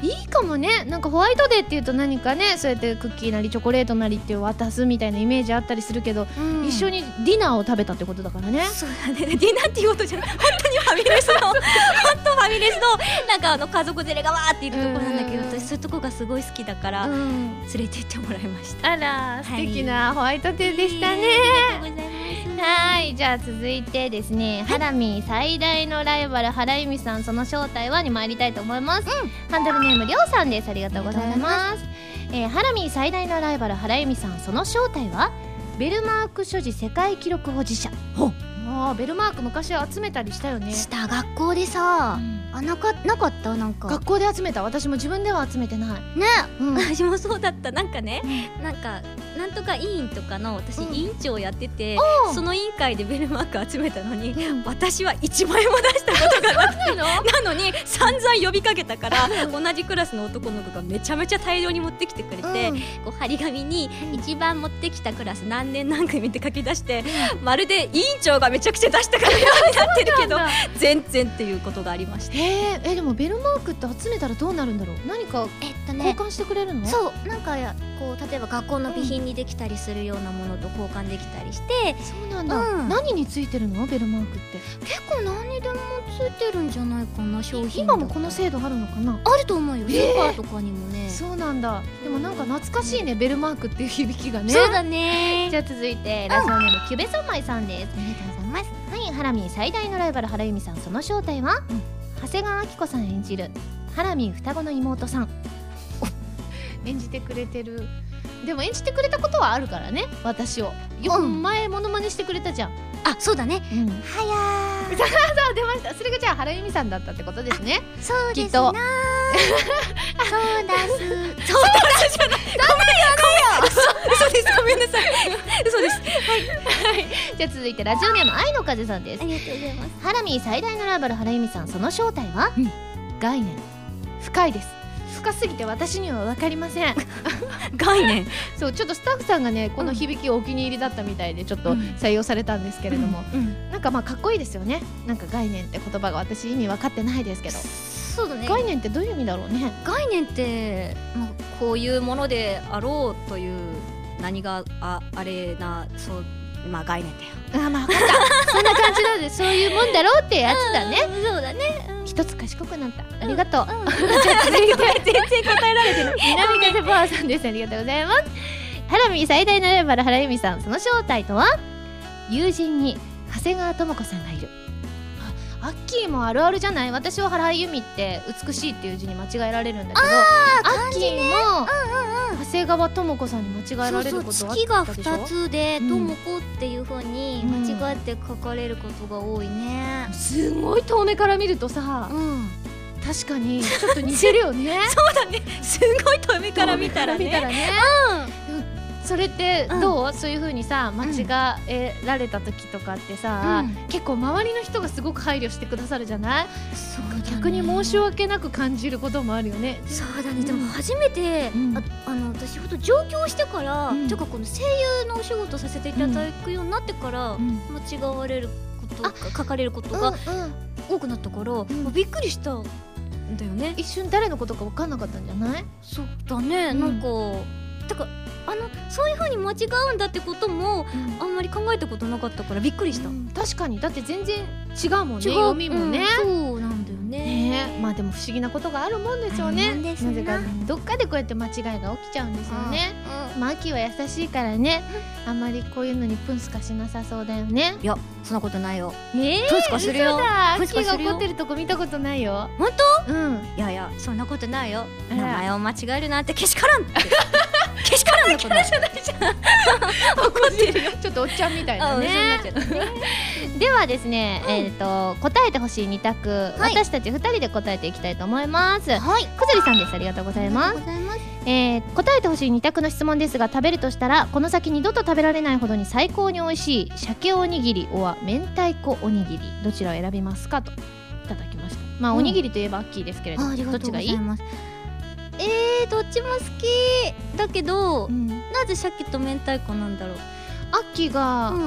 いやいかもね。なんかホワイトデーっていうと何かねそうやってクッキーなりチョコレートなりって渡すみたいなイメージあったりするけど、うん。一緒にディナーを食べたってことだからね。そうだね。ディナーっていうことじゃない本当にファミレスの [laughs] 本当ファミレスのなんかあの家族連れがわーっているところなんだけど、私そういうとこがすごい好きだから、うん。連れてってもらいました。あら素はい。敵なホワイトデーでしたね、ありがとうございます。はいじゃあ続いてですね、ハラミ最大のライバル原由美さんその正体はに参りたいと思います、ハンドルネームりょうさんです。ありがとうございます。えーハラミ最大のライバル原由美さんその正体は？ベルマーク所持世界記録保持者。ほあーベルマーク昔集めたりしたよね、した学校でさ。う、んあなかなかった？なんか。学校で集めた？私も自分では集めてない、ね、うん。私もそうだった。なんかね、なんかなんとか委員とかの私うん。委員長やってて、うんその委員会でベルマーク集めたのに、うん。私は1万円も出したことがなくて。なの？に散々呼びかけたから同じクラスの男の子がめちゃめちゃ大量に持ってきてくれて、こう張り紙に一番持ってきたクラス何年何組って書き出して、まるで委員長がめちゃくちゃ出したかのようになってるけど全然っていうことがありました。えー、えでもベルマークって集めたらどうなるんだろう？何かえっと交換してくれるの、そう。なんかこう例えば学校の備品にできたりするようなものと交換できたりして、そうなんだ、うん。何についてるの？ベルマークって。結構何にでもついてるんじゃないかな商品今もこの制度あるのかな？あると思うよ。スえー。ーパーとかにもね、そうなんだ。でもなんか懐かしいねベルマークっていう響きがね。そうだね。[laughs] じゃあ続いてラジオネームキュベソンマイさんです。ありがとうございます。はいハラミー最大のライバル原由美さん。その正体は、長谷川明子さん演じるハラミー双子の妹さん。演じてくれてる。でも演じてくれたことはあるからね私を。よくうん前モノマネしてくれたじゃん、あそうだね。うん、はや [laughs] そう出ましたそれがじゃあ原由美さんだったってことですね。ーそうきっとそうだす。そうだすじゃないごめんごめん嘘嘘ですごめんなさい。嘘です。じゃあ続いてラジオネーム愛の風さんです。ありがとうございます。ハラミー最大のライバル原由美さんその正体は、うん。概念。深いです。深すぎて私には分かりません。[laughs] 概念。そうちょっとスタッフさんがねこの響きお気に入りだったみたいでちょっとうん。採用されたんですけれども、うんなんかまあかっこいいですよね。なんか概念って言葉が私意味分かってないですけど、そうだね。概念ってどういう意味だろうね。概念って、まあ、こういうものであろうという何がああれなそうまあ概念だよ。あまあ分かった。そんな感じなんでそういうもんだろうってやつだね。そうだね。一つ賢くなった。ありがとう、うん。じゃあ続いて全然答えられてない。南風パワーさんです。ありがとうございます。ハラミ最大のライバル原由美さん。その正体とは？友人に長谷川智子さんがいる。あアッキーもあるあるじゃない？私は原由美って美しいっていう字に間違えられるんだけどアッキーも長谷川智子さんに間違えられることあそうそう月がったでしょ2つで「うん。ともこ」っていうふうに間違って書かれることが多いね。すごい遠目から見るとさうん。確かにちょっと似てるよね。[laughs] そうだね。すごい遠目から見たらね。遠目から見たらね。うんそれってどう、そういう風にさ間違えられた時とかってさ、うん。結構周りの人がすごく配慮してくださるじゃない？そね。逆に申し訳なく感じることもあるよね。そうだね。でも初めて、うん。ああの私ほんと上京してから、うん。てかこの声優のお仕事させていただくようになってから、うん。間違われることが書かれることが多くなったから、びっくりしただよね。一瞬誰のことか分かんなかったんじゃない？そうだね、うんなん。かだからあのそういう風に間違うんだってこともあんまり考えたことなかったからびっくりした、うん確かに。だって全然違うもんね読みもね、うんそうなんだよね。ね。えまあでも不思議なことがあるもんでしょうね。な。ぜか。どっかでこうやって間違いが起きちゃうんですよね。まあ秋は優しいからね。あんまりこういうのにプンスカしなさそうだよね。いやそんなことないよ。えプンスカするよ。嘘だ。プンスカするよ。秋が怒ってるとこ見たことないよ。本うん。いやいやそんなことないよ。名前を間違えるなんてけしからんってけしからんのことない怒ってるよ。ちょっとおっちゃんみたいなあね。ね [laughs] ではですね、えっ、と答えてほしい二択、はい。私たち二人で答えていきたいと思います。はい。くずりさんです。ありがとうございます。えー答えてほしい二択の質問ですが食べるとしたらこの先二度と食べられないほどに最高に美味しい鮭おにぎりおは明太子おにぎりどちらを選びますかといただきました。まあ、うん。おにぎりといえばアッキーですけれどもどっちがいい？えー、どっちも好き。だけど、うん。なぜ鮭と明太子なんだろう、アッキーがうん、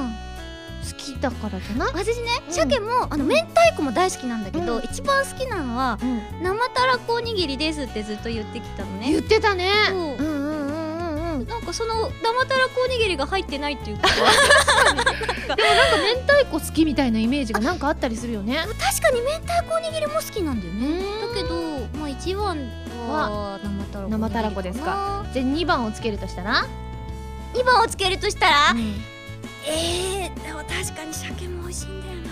好きだからじゃない、私ねうん。鮭も、あの明太子も大好きなんだけど、うん。一番好きなのはうん。生たらこおにぎりですってずっと言ってきたの言ねってたね。そう。うんうんうんうんうん。なんかその生たらこおにぎりが入ってないっていうか。[laughs] でもなんか明太子好きみたいなイメージがなんかあったりするよね。確かに明太子おにぎりも好きなんだよね。うん。だけどまあ一番は生たらこですか？じゃあ2番をつけるとしたら、2番をつけるとしたら、うん。えー、でも確かに鮭も美味しいんだよな。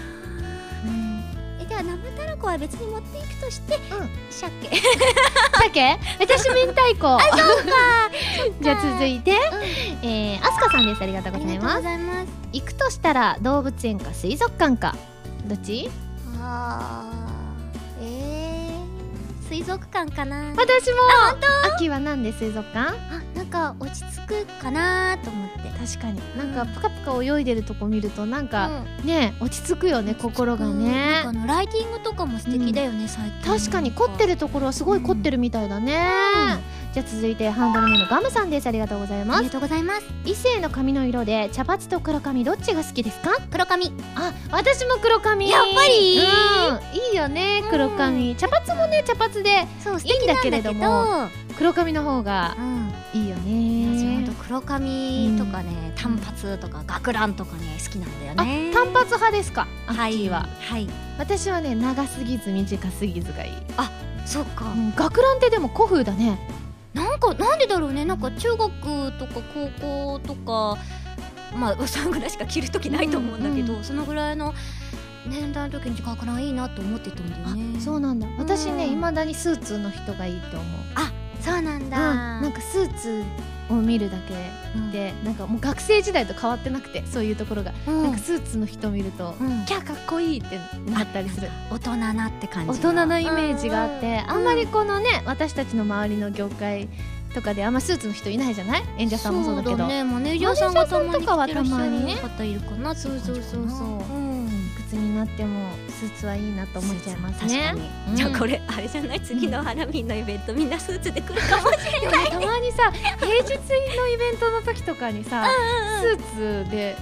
えでは生たらこは別に持っていくとして、うん。鮭。[laughs] 鮭？私明太子。あそう [laughs] か。じゃあ続いて、えー、アスカさんです。ありがとうございます。ざいます。行くとしたら動物園か水族館か。どっち？あーえー、水族館かな。私も。秋はなんで水族館？あなんか落ち着くかなと思って。確かに。なんかプカプカ泳いでるとこ見るとなんか、うん。ね落ち着くよね心がなんねかあのライティングとかも素敵だよね、最近確かに凝ってるところはすごい凝ってるみたいだね、じゃあ続いてハンドルネームガムさんです。ありがとうございます。ありがとうございます。異性の髪の色で茶髪と黒髪どっちが好きですか？黒髪。あ私も黒髪。やっぱり？うん。いいよね黒髪、茶髪もね茶髪でそう素いいんだけれどもも黒髪の方がうん。いいよ私ほん黒髪とかね、単髪とか学ランとかね好きなんだよあね単髪派ですか？アはい。は。はい。私はね長すぎず短すぎずがいい、そっか、うん、学ランってでも古風だねなんかなんでだろうね。なんか中学とか高校とかまあそのぐらいしか着る時ないと思うんだけど、うんそのぐらいの年代の時に学ランいいなと思ってたんだよあねそうなんだ。私ねうん。いまだにスーツの人がいいと思う。そうなんうん、だ、なんかスーツを見るだけでなんかもう学生時代と変わってなくてそういうところが、うん。なんかスーツの人を見ると、うん。キャーかっこいいってなったりする。大人なって感じ大人なイメージがあって、うん。あんまりこのね私たちの周りの業界とかであんまスーツの人いないじゃない？演者さんもそうだけど。ね。マネージャーさんとかはたまにね。る方いるかなそうそうそうそうなってもスーツはいいなと思っちゃいますね。うん。じゃあこれあれじゃない次のハラミーのイベントみんなスーツで来るかもしれでもねたまにさ平日のイベントの時とかにさスーツで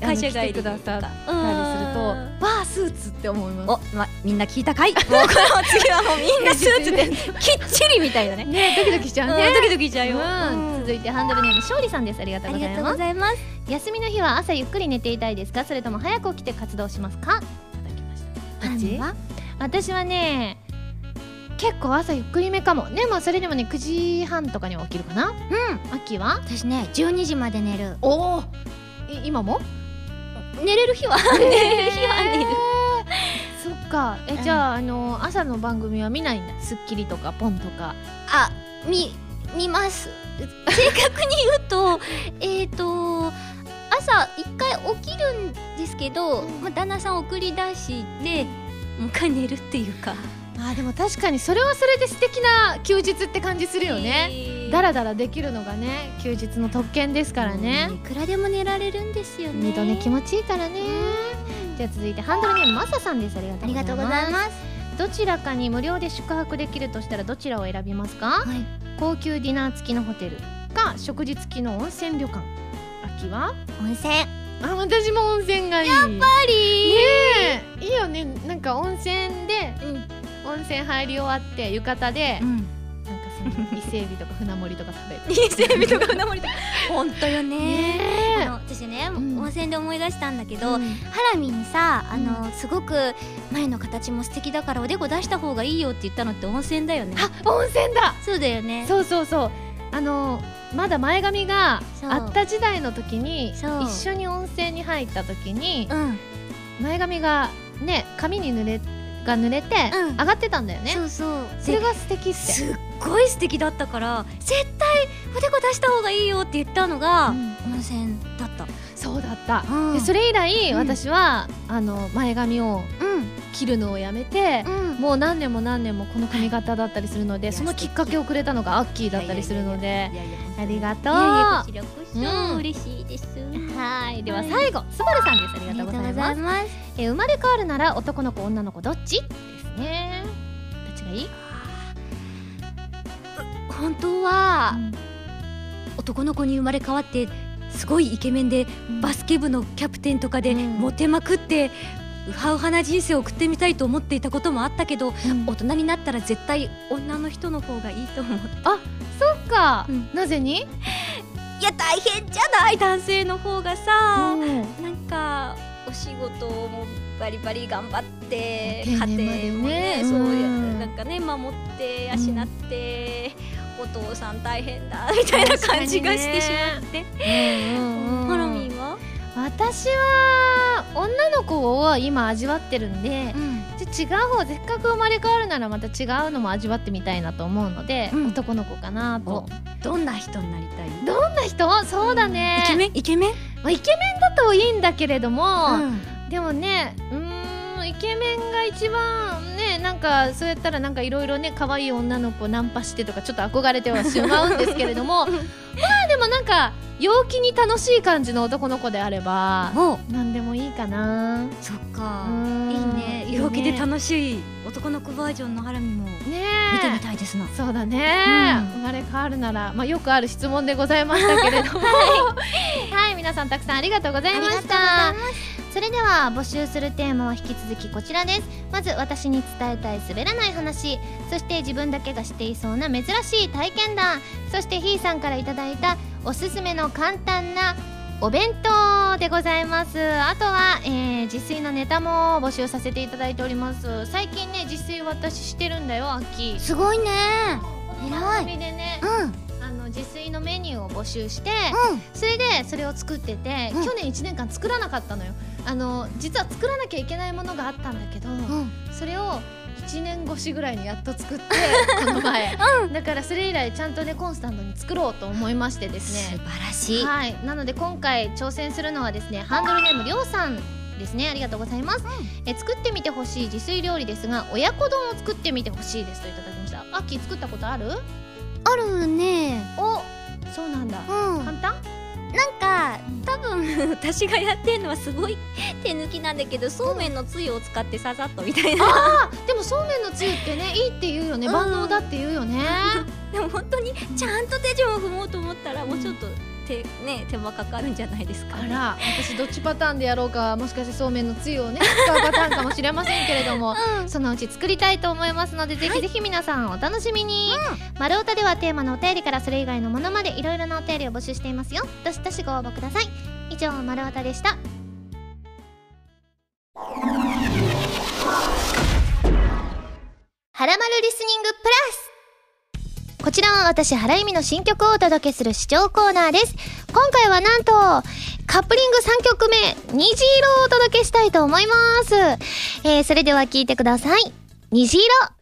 会社帰り来てくださったりするとうんわあスーツって思います。お、ま、みんな聞いたかい？[laughs] もうこの次はもうみんなスーツで [laughs] きっちりみたいなね。ねドキドキしちゃうね。うん。ドキドキしちゃうよ、うん続いてハンドルネーム勝利さんです。ありがとうございます。ざいます休みの日は朝ゆっくり寝ていたいですか？それとも早く起きて活動しますか？いただきました。私はね結構朝ゆっくりめかも。でもそれでもね9時半とかには起きるかな。うん。秋は？私ね12時まで寝る。おお今も？寝れる日は？寝れる日は寝る。そっか。えじゃあ,、あの朝の番組は見ないんだ『スッキリ』とか『ポン』とか。あみ見ます。正確に言うと [laughs] えっと朝一回起きるんですけど、まあ、旦那さん送り出してもう一回寝るっていうか。あーでも確かにそれはそれで素敵な休日って感じするよね、だらだらできるのがね休日の特権ですからね。いくらでも寝られるんですよね。二度寝気持ちいいからね。じゃあ続いてハンドルネームマサさんです。ありがとうございますどちらかに無料で宿泊できるとしたらどちらを選びますか？はい。高級ディナー付きのホテルか食事付きの温泉旅館。秋は？温泉。あ私も温泉がいい。やっぱり。ねえ。いいよね。なんか温泉でうん。温泉入り終わって浴衣で、うん。なんかその伊勢海老とか船盛りとか食べる伊勢海老とか船盛りとか。[laughs] 本当よね。ねあの私ね、ん。温泉で思い出したんだけど、うん。ハラミにさあの、すごく前の形も素敵だからおでこ出した方がいいよって言ったのって温泉だよね。あ温泉だ。そうだよね。そうそうそう。あのまだ前髪があった時代の時に一緒に温泉に入った時にうん。前髪がね髪に濡れが濡れてうん。上がってたんだよね、そうそう。それが素敵って。すっごい素敵だったから絶対おでこ出した方がいいよって言ったのが、うん。温泉だった。そうだった、うん。でそれ以来、うん。私はあの前髪をうん。切るのをやめて、うん。もう何年も何年もこの髪型だったりするので、そのきっかけをくれたのがアッキーだったりするのでありがとう。いやいやこちらこそ、うん嬉しいです。はい。でははい。最後スバルさんです。ありがとうございます。えー生まれ変わるなら男の子女の子どっち？ですね。どっちがいい、本当は、男の子に生まれ変わってすごいイケメンでバスケ部のキャプテンとかでうん。モテまくってウハウハな人生を送ってみたいと思っていたこともあったけどうん。大人になったら絶対女の人の方がいいと思うそっか、うん。なぜに、[laughs] いや大変じゃない？男性の方がさ、なんかお仕事もバリバリ頑張って家庭もねねそううん。やなんかね守って養って、お父さん大変だ [laughs] みたいな感じがしてしまって、ハラミーは、私は女の子を今味わってるんで、じゃあ違う方せっかく生まれ変わるならまた違うのも味わってみたいなと思うので、うん。男の子かなと。どんな人になりたい？どんな人？そうだね、イケメン？イケメン、まあ、イケメンだといいんだけれども、うん。でもねうーんイケメンが一番ねなんかそうやったらなんかいろいろね可愛い女の子ナンパしてとかちょっと憧れてはしまうんですけれども [laughs] まあでもなんか陽気に楽しい感じの男の子であればお何でもいいかな。そっか。うん。いいね。陽気で楽しい男の子バージョンのハラミもね見てみえたいですな、そうだね、うん。生まれ変わるなら、まあ、よくある質問でございましたけれども。[laughs] はい、皆さんたくさんありがとうございましたそれでは募集するテーマは引き続きこちらです。まず私に伝えたい滑らない話。そして自分だけが知っていそうな珍しい体験談。そしてひーさんからいただいたおすすめの簡単なお弁当でございます。あとは、えー自炊のネタも募集させていただいております。最近ね自炊私してるんだよアッキー。すごいね。この番組でね。うん自炊のメニューを募集してそれでそれを作ってて、うん。去年1年間作らなかったのよ。あの実は作らなきゃいけないものがあったんだけど、うん。それを1年越しぐらいにやっと作って [laughs] この前、だからそれ以来ちゃんとねコンスタントに作ろうと思いましてですね。素晴らしい、はい。なので今回挑戦するのはですねハンドルネームりょうさんですね。ありがとうございます、え作ってみてほしい自炊料理ですが親子丼を作ってみてほしいですといただきました。アッキー作ったことある？あるね。おそうなんだ。うん。簡単？なんか多分 [laughs] 私がやってるのはすごい手抜きなんだけどそうめんのつゆを使ってささっとみたいな。あーでもそうめんのつゆってねいいって言うよね。うん。万能だって言うよね、[laughs] でも本当にちゃんと手順を踏もうと思ったらもうちょっと手,、ね、手間かかるんじゃないですか、ね、あら私どっちパターンでやろうかもしかしてそうめんのつゆをね使うパターンかもしれませんけれども [laughs] うん。そのうち作りたいと思いますので、ぜひぜひ皆さんお楽しみに、丸太ではテーマのお便りからそれ以外のものまでいろいろなお便りを募集していますよ。どしどしご応募ください。以上丸太でした。はらまるリスニングプラスこちらは私、原由美の新曲をお届けする視聴コーナーです。今回はなんと、カップリング3曲目、虹色をお届けしたいと思います。えー、それでは聴いてください。虹色。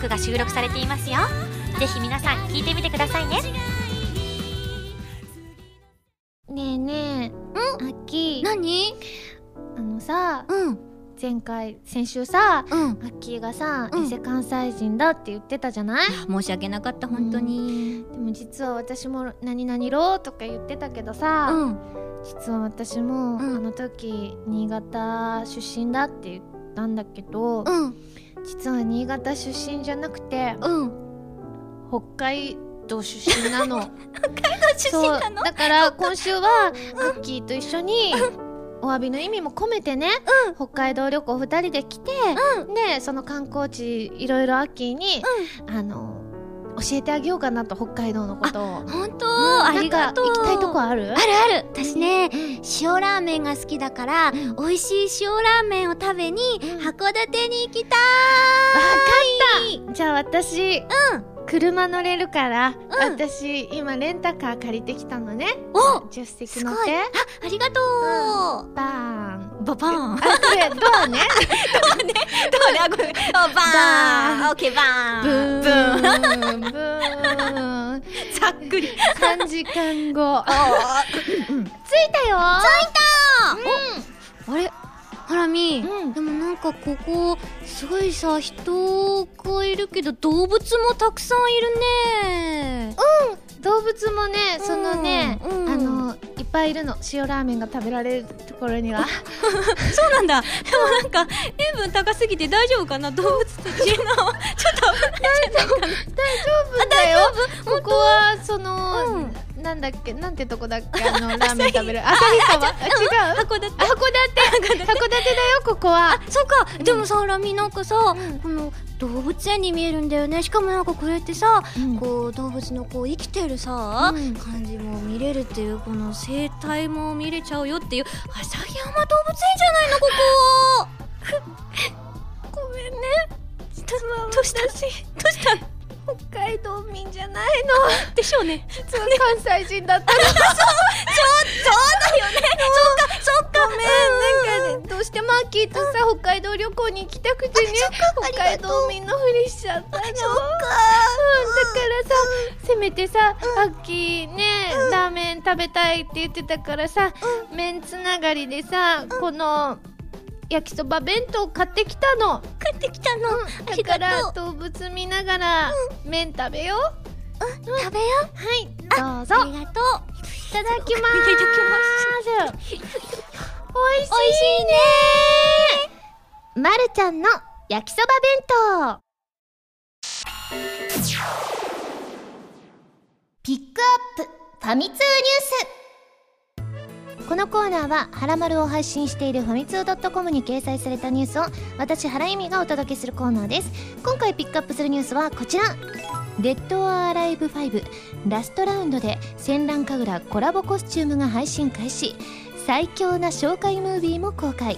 曲が収録されていますよ。ぜひ皆さん聴いてみてくださいね。ねえねえあき何？あのさうん。前回先週さうん。アッキーがさ、うん。エセ関西人だって言ってたじゃない？申し訳なかった本当に。でも実は私も何々ろうとか言ってたけどさ、うん。実は私も、うん。あの時新潟出身だって言ったんだけど、うん実は新潟出身じゃなくてうん。北海道出身なの。[laughs] 出身なの？そうだから今週はアッキーと一緒にお詫びの意味も込めてね、北海道旅行2人で来て、でその観光地いろいろアッキーに、あの教えてあげようかなと北海道のことを。本当、うんありがとう。行きたいとこある？あるある。私ね、塩ラーメンが好きだから、美味しい塩ラーメンを食べに、函館に行きたい。じゃあ私、うん。車乗れるから、うん。私今レンタカー借りてきたのね。お助手席乗って。ありがとう、バーンババーン。あこれドアね。どうね。あごめん。あバー。ンオッケー。バブーン。ーンブーン。[laughs] ざっくり。3時間後着いたよ。あれ？ハラミ、うん。でもなんかここすごいさ人がいるけど動物もたくさんいるね。動物もねそのね、うんうん。あのぱいいるの。塩ラーメンが食べられるところには。[laughs] そうなんだ。でもなんか塩分高すぎて大丈夫かな？動物って知らない [laughs] ちょっと危ないだよ。ここはその、うんなんだっけなんてとこだっけあの [laughs] ラーメン食べる。旭川あ違う？函館。函館。函館。だよここは。そっか、でもさハラミなんかさ、この動物園に見えるんだよね。しかもなんかこれってさ、うん。こう動物のこう生きてるさ、うん。感じも見れるっていうこの生態も見れちゃうよっていう。旭山動物園じゃないのここ。ごめんね。どどうした？どうした？北海道民じゃないの。でしょうね。実は関西人だったの [laughs] そうだよね。そっかそっか。ごめんなんかねどうしてもアッキーとさ北海道旅行に行きたくてね。北海道民のふりしちゃったの。そっか。うんだからさせめてさアッキーねラーメン食べたいって言ってたからさ麺つながりでさこの焼きそば弁当買ってきたの。帰ってきたの、あだりがからとう動物見ながら麺食べよう。食べよう。はい。どうぞ。ありがとう。いただきまいただーす。[laughs] 美味しいね。まるちゃんの焼きそば弁当。ピックアップ。ファミ通ニュースこのコーナーは「はらまる」を配信しているファミツー .com に掲載されたニュースを私原由美がお届けするコーナーです。今回ピックアップするニュースはこちら「デッド・アー・ライブ5」ラストラウンドで戦乱神楽コラボコスチュームが配信開始。最強な紹介ムービーも公開。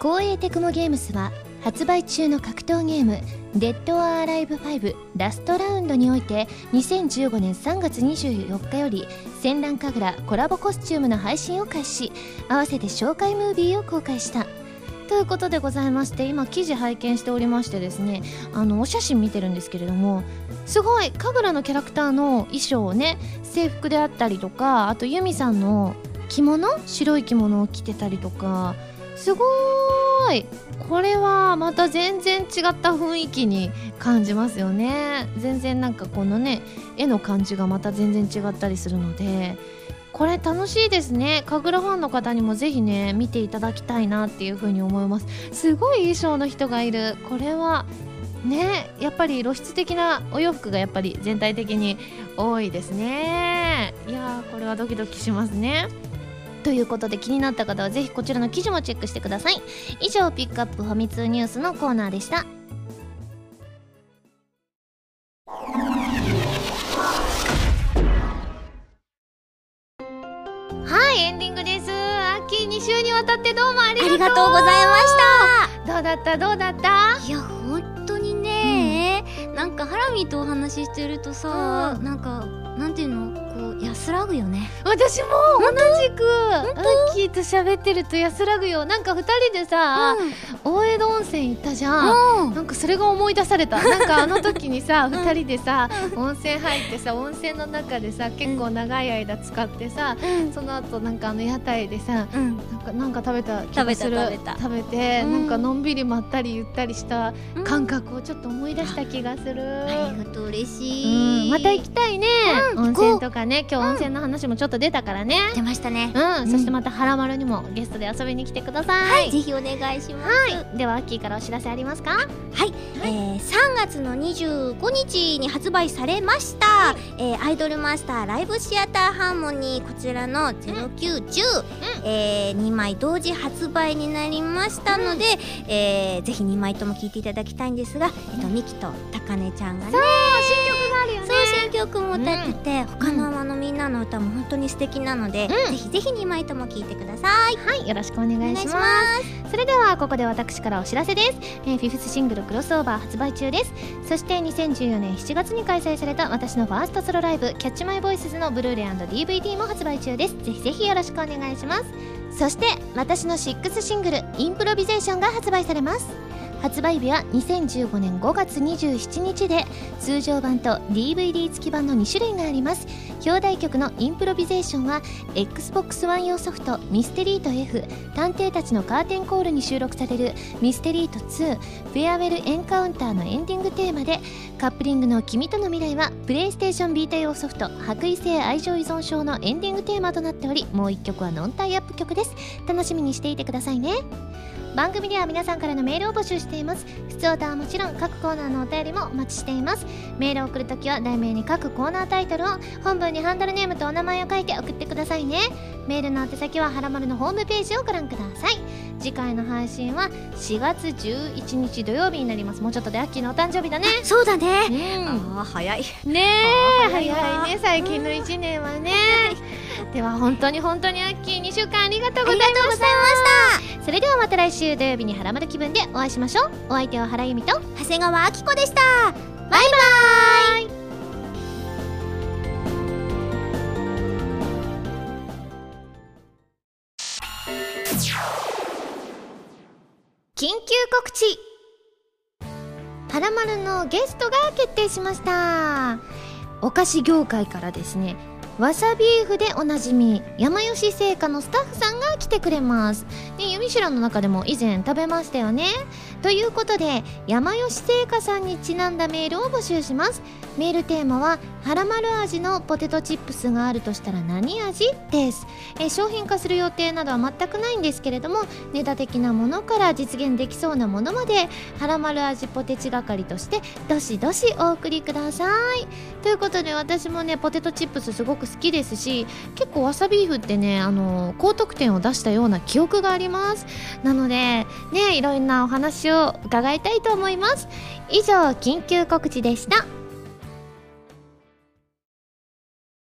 光栄テクモゲームスは発売中の格闘ゲーム「デッド・アー・ライブ5ラストラウンド」において2015年3月24日より戦乱神楽コラボコスチュームの配信を開始合わせて紹介ムービーを公開した。ということでございまして今記事拝見しておりましてですねあのお写真見てるんですけれどもすごい神楽のキャラクターの衣装をね制服であったりとかあとユミさんの着物白い着物を着てたりとかすごーいこれはまた全然違った雰囲気に感じますよね。全然なんかこのね絵の感じがまた全然違ったりするので。これ楽しいですね。神楽ファンの方にもぜひね見ていただきたいなっていう風に思います。すごい衣装の人がいる。これはねやっぱり露出的なお洋服がやっぱり全体的に多いですね。いやーこれはドキドキしますね。ということで気になった方はぜひこちらの記事もチェックしてください。以上ピックアップファミ通ニュースのコーナーでした。はいエンディングです。秋2週にわたってどうもありがとう。ありがとうございました。どうだった？どうだった？いや本当にね、なんかハラミとお話ししてるとさ、なんかなんていうの？安らぐよね。私も同じくアッキーと喋ってると安らぐよ。なんか二人でさ、大江戸温泉行ったじゃん、うん。なんかそれが思い出された。なんかあの時にさ [laughs] 二人でさ温泉入ってさ温泉の中でさ結構長い間使ってさ、その後なんかあの屋台でさうん。なんかなんか食べた気がする。食べた食べた。食べて、うん。なんかのんびりまったりゆったりしたうん。感覚をちょっと思い出した気がする、ありがとう嬉うしい。ん、また行きたいね、温泉とかね今日温泉の話もちょっと出たからね、出ましたね。うん、そしてまたはらまるにもゲストで遊びに来てください。はいぜひお願いします。ではアッキーからお知らせありますか？はい、えー、3月の25日に発売されました、えーアイドルマスターライブシアターハーモニーこちらの0910、えー2枚同時発売になりましたので、えーぜひ2枚とも聴いていただきたいんですが、えっとミキと高根ちゃんがね。新曲があるよね。そう新曲も歌ってて、他のあのみんなの歌も本当に素敵なので、うん。ぜひぜひ2枚とも聴いてください。はい、よろしくお願いします。お願いします。それではここで私からお知らせです、えー fifth シングル crossover 発売中です。そして2014年7月に開催された私のファーストソロライブ Catch my voices のブルーレイ &DVD も発売中です。ぜひぜひよろしくお願いします。そして私の6シングル improvisation が発売されます発売日は2015年5月27日で通常版と DVD 付き版の2種類があります。表題曲の improvisation は Xbox One 用ソフトミステリート F 探偵たちのカーテンコールに収録されるミステリート2フェアウェルエンカウンターのエンディングテーマでカップリングの君との未来はプレイステーションビータ用ソフト白衣性愛情依存症のエンディングテーマとなっておりもう一曲はノンタイアップ曲です。楽しみにしていてくださいね。番組では皆さんからのメールを募集しています。普通歌はもちろん各コーナーのお便りもお待ちしています。メールを送るときは題名に各コーナータイトルを本文にハンドルネームとお名前を書いて送ってくださいね。メールの宛先ははらまるのホームページをご覧ください。次回の配信は4月11日土曜日になります。もうちょっとでアッキーのお誕生日だね。そうだね。うん。あー早い。ねえ早い早ないね最近の1年はね。では本当に本当にアッキー2週間ありがとうございました。それではまた来週土曜日にハラマル気分でお会いしましょう。お相手は原由美と長谷川明子でした。バイバイ緊急告知。はらまるのゲストが決定しました。お菓子業界からですねわさビーフでおなじみ山吉製菓のスタッフさんが来てくれます。でユミシュラの中でも以前食べましたよね。ということで山吉製菓さんにちなんだメールを募集します。メールテーマははらまる味のポテトチップスがあるとしたら何味？です。え商品化する予定などは全くないんですけれどもネタ的なものから実現できそうなものまではらまる味ポテチ係としてどしどしお送りください。ということで私もねポテトチップスすごくく好きですし結構わさビーフってねあの高得点を出したような記憶があります。なのでねいろんなお話を伺いたいと思います。以上緊急告知でした。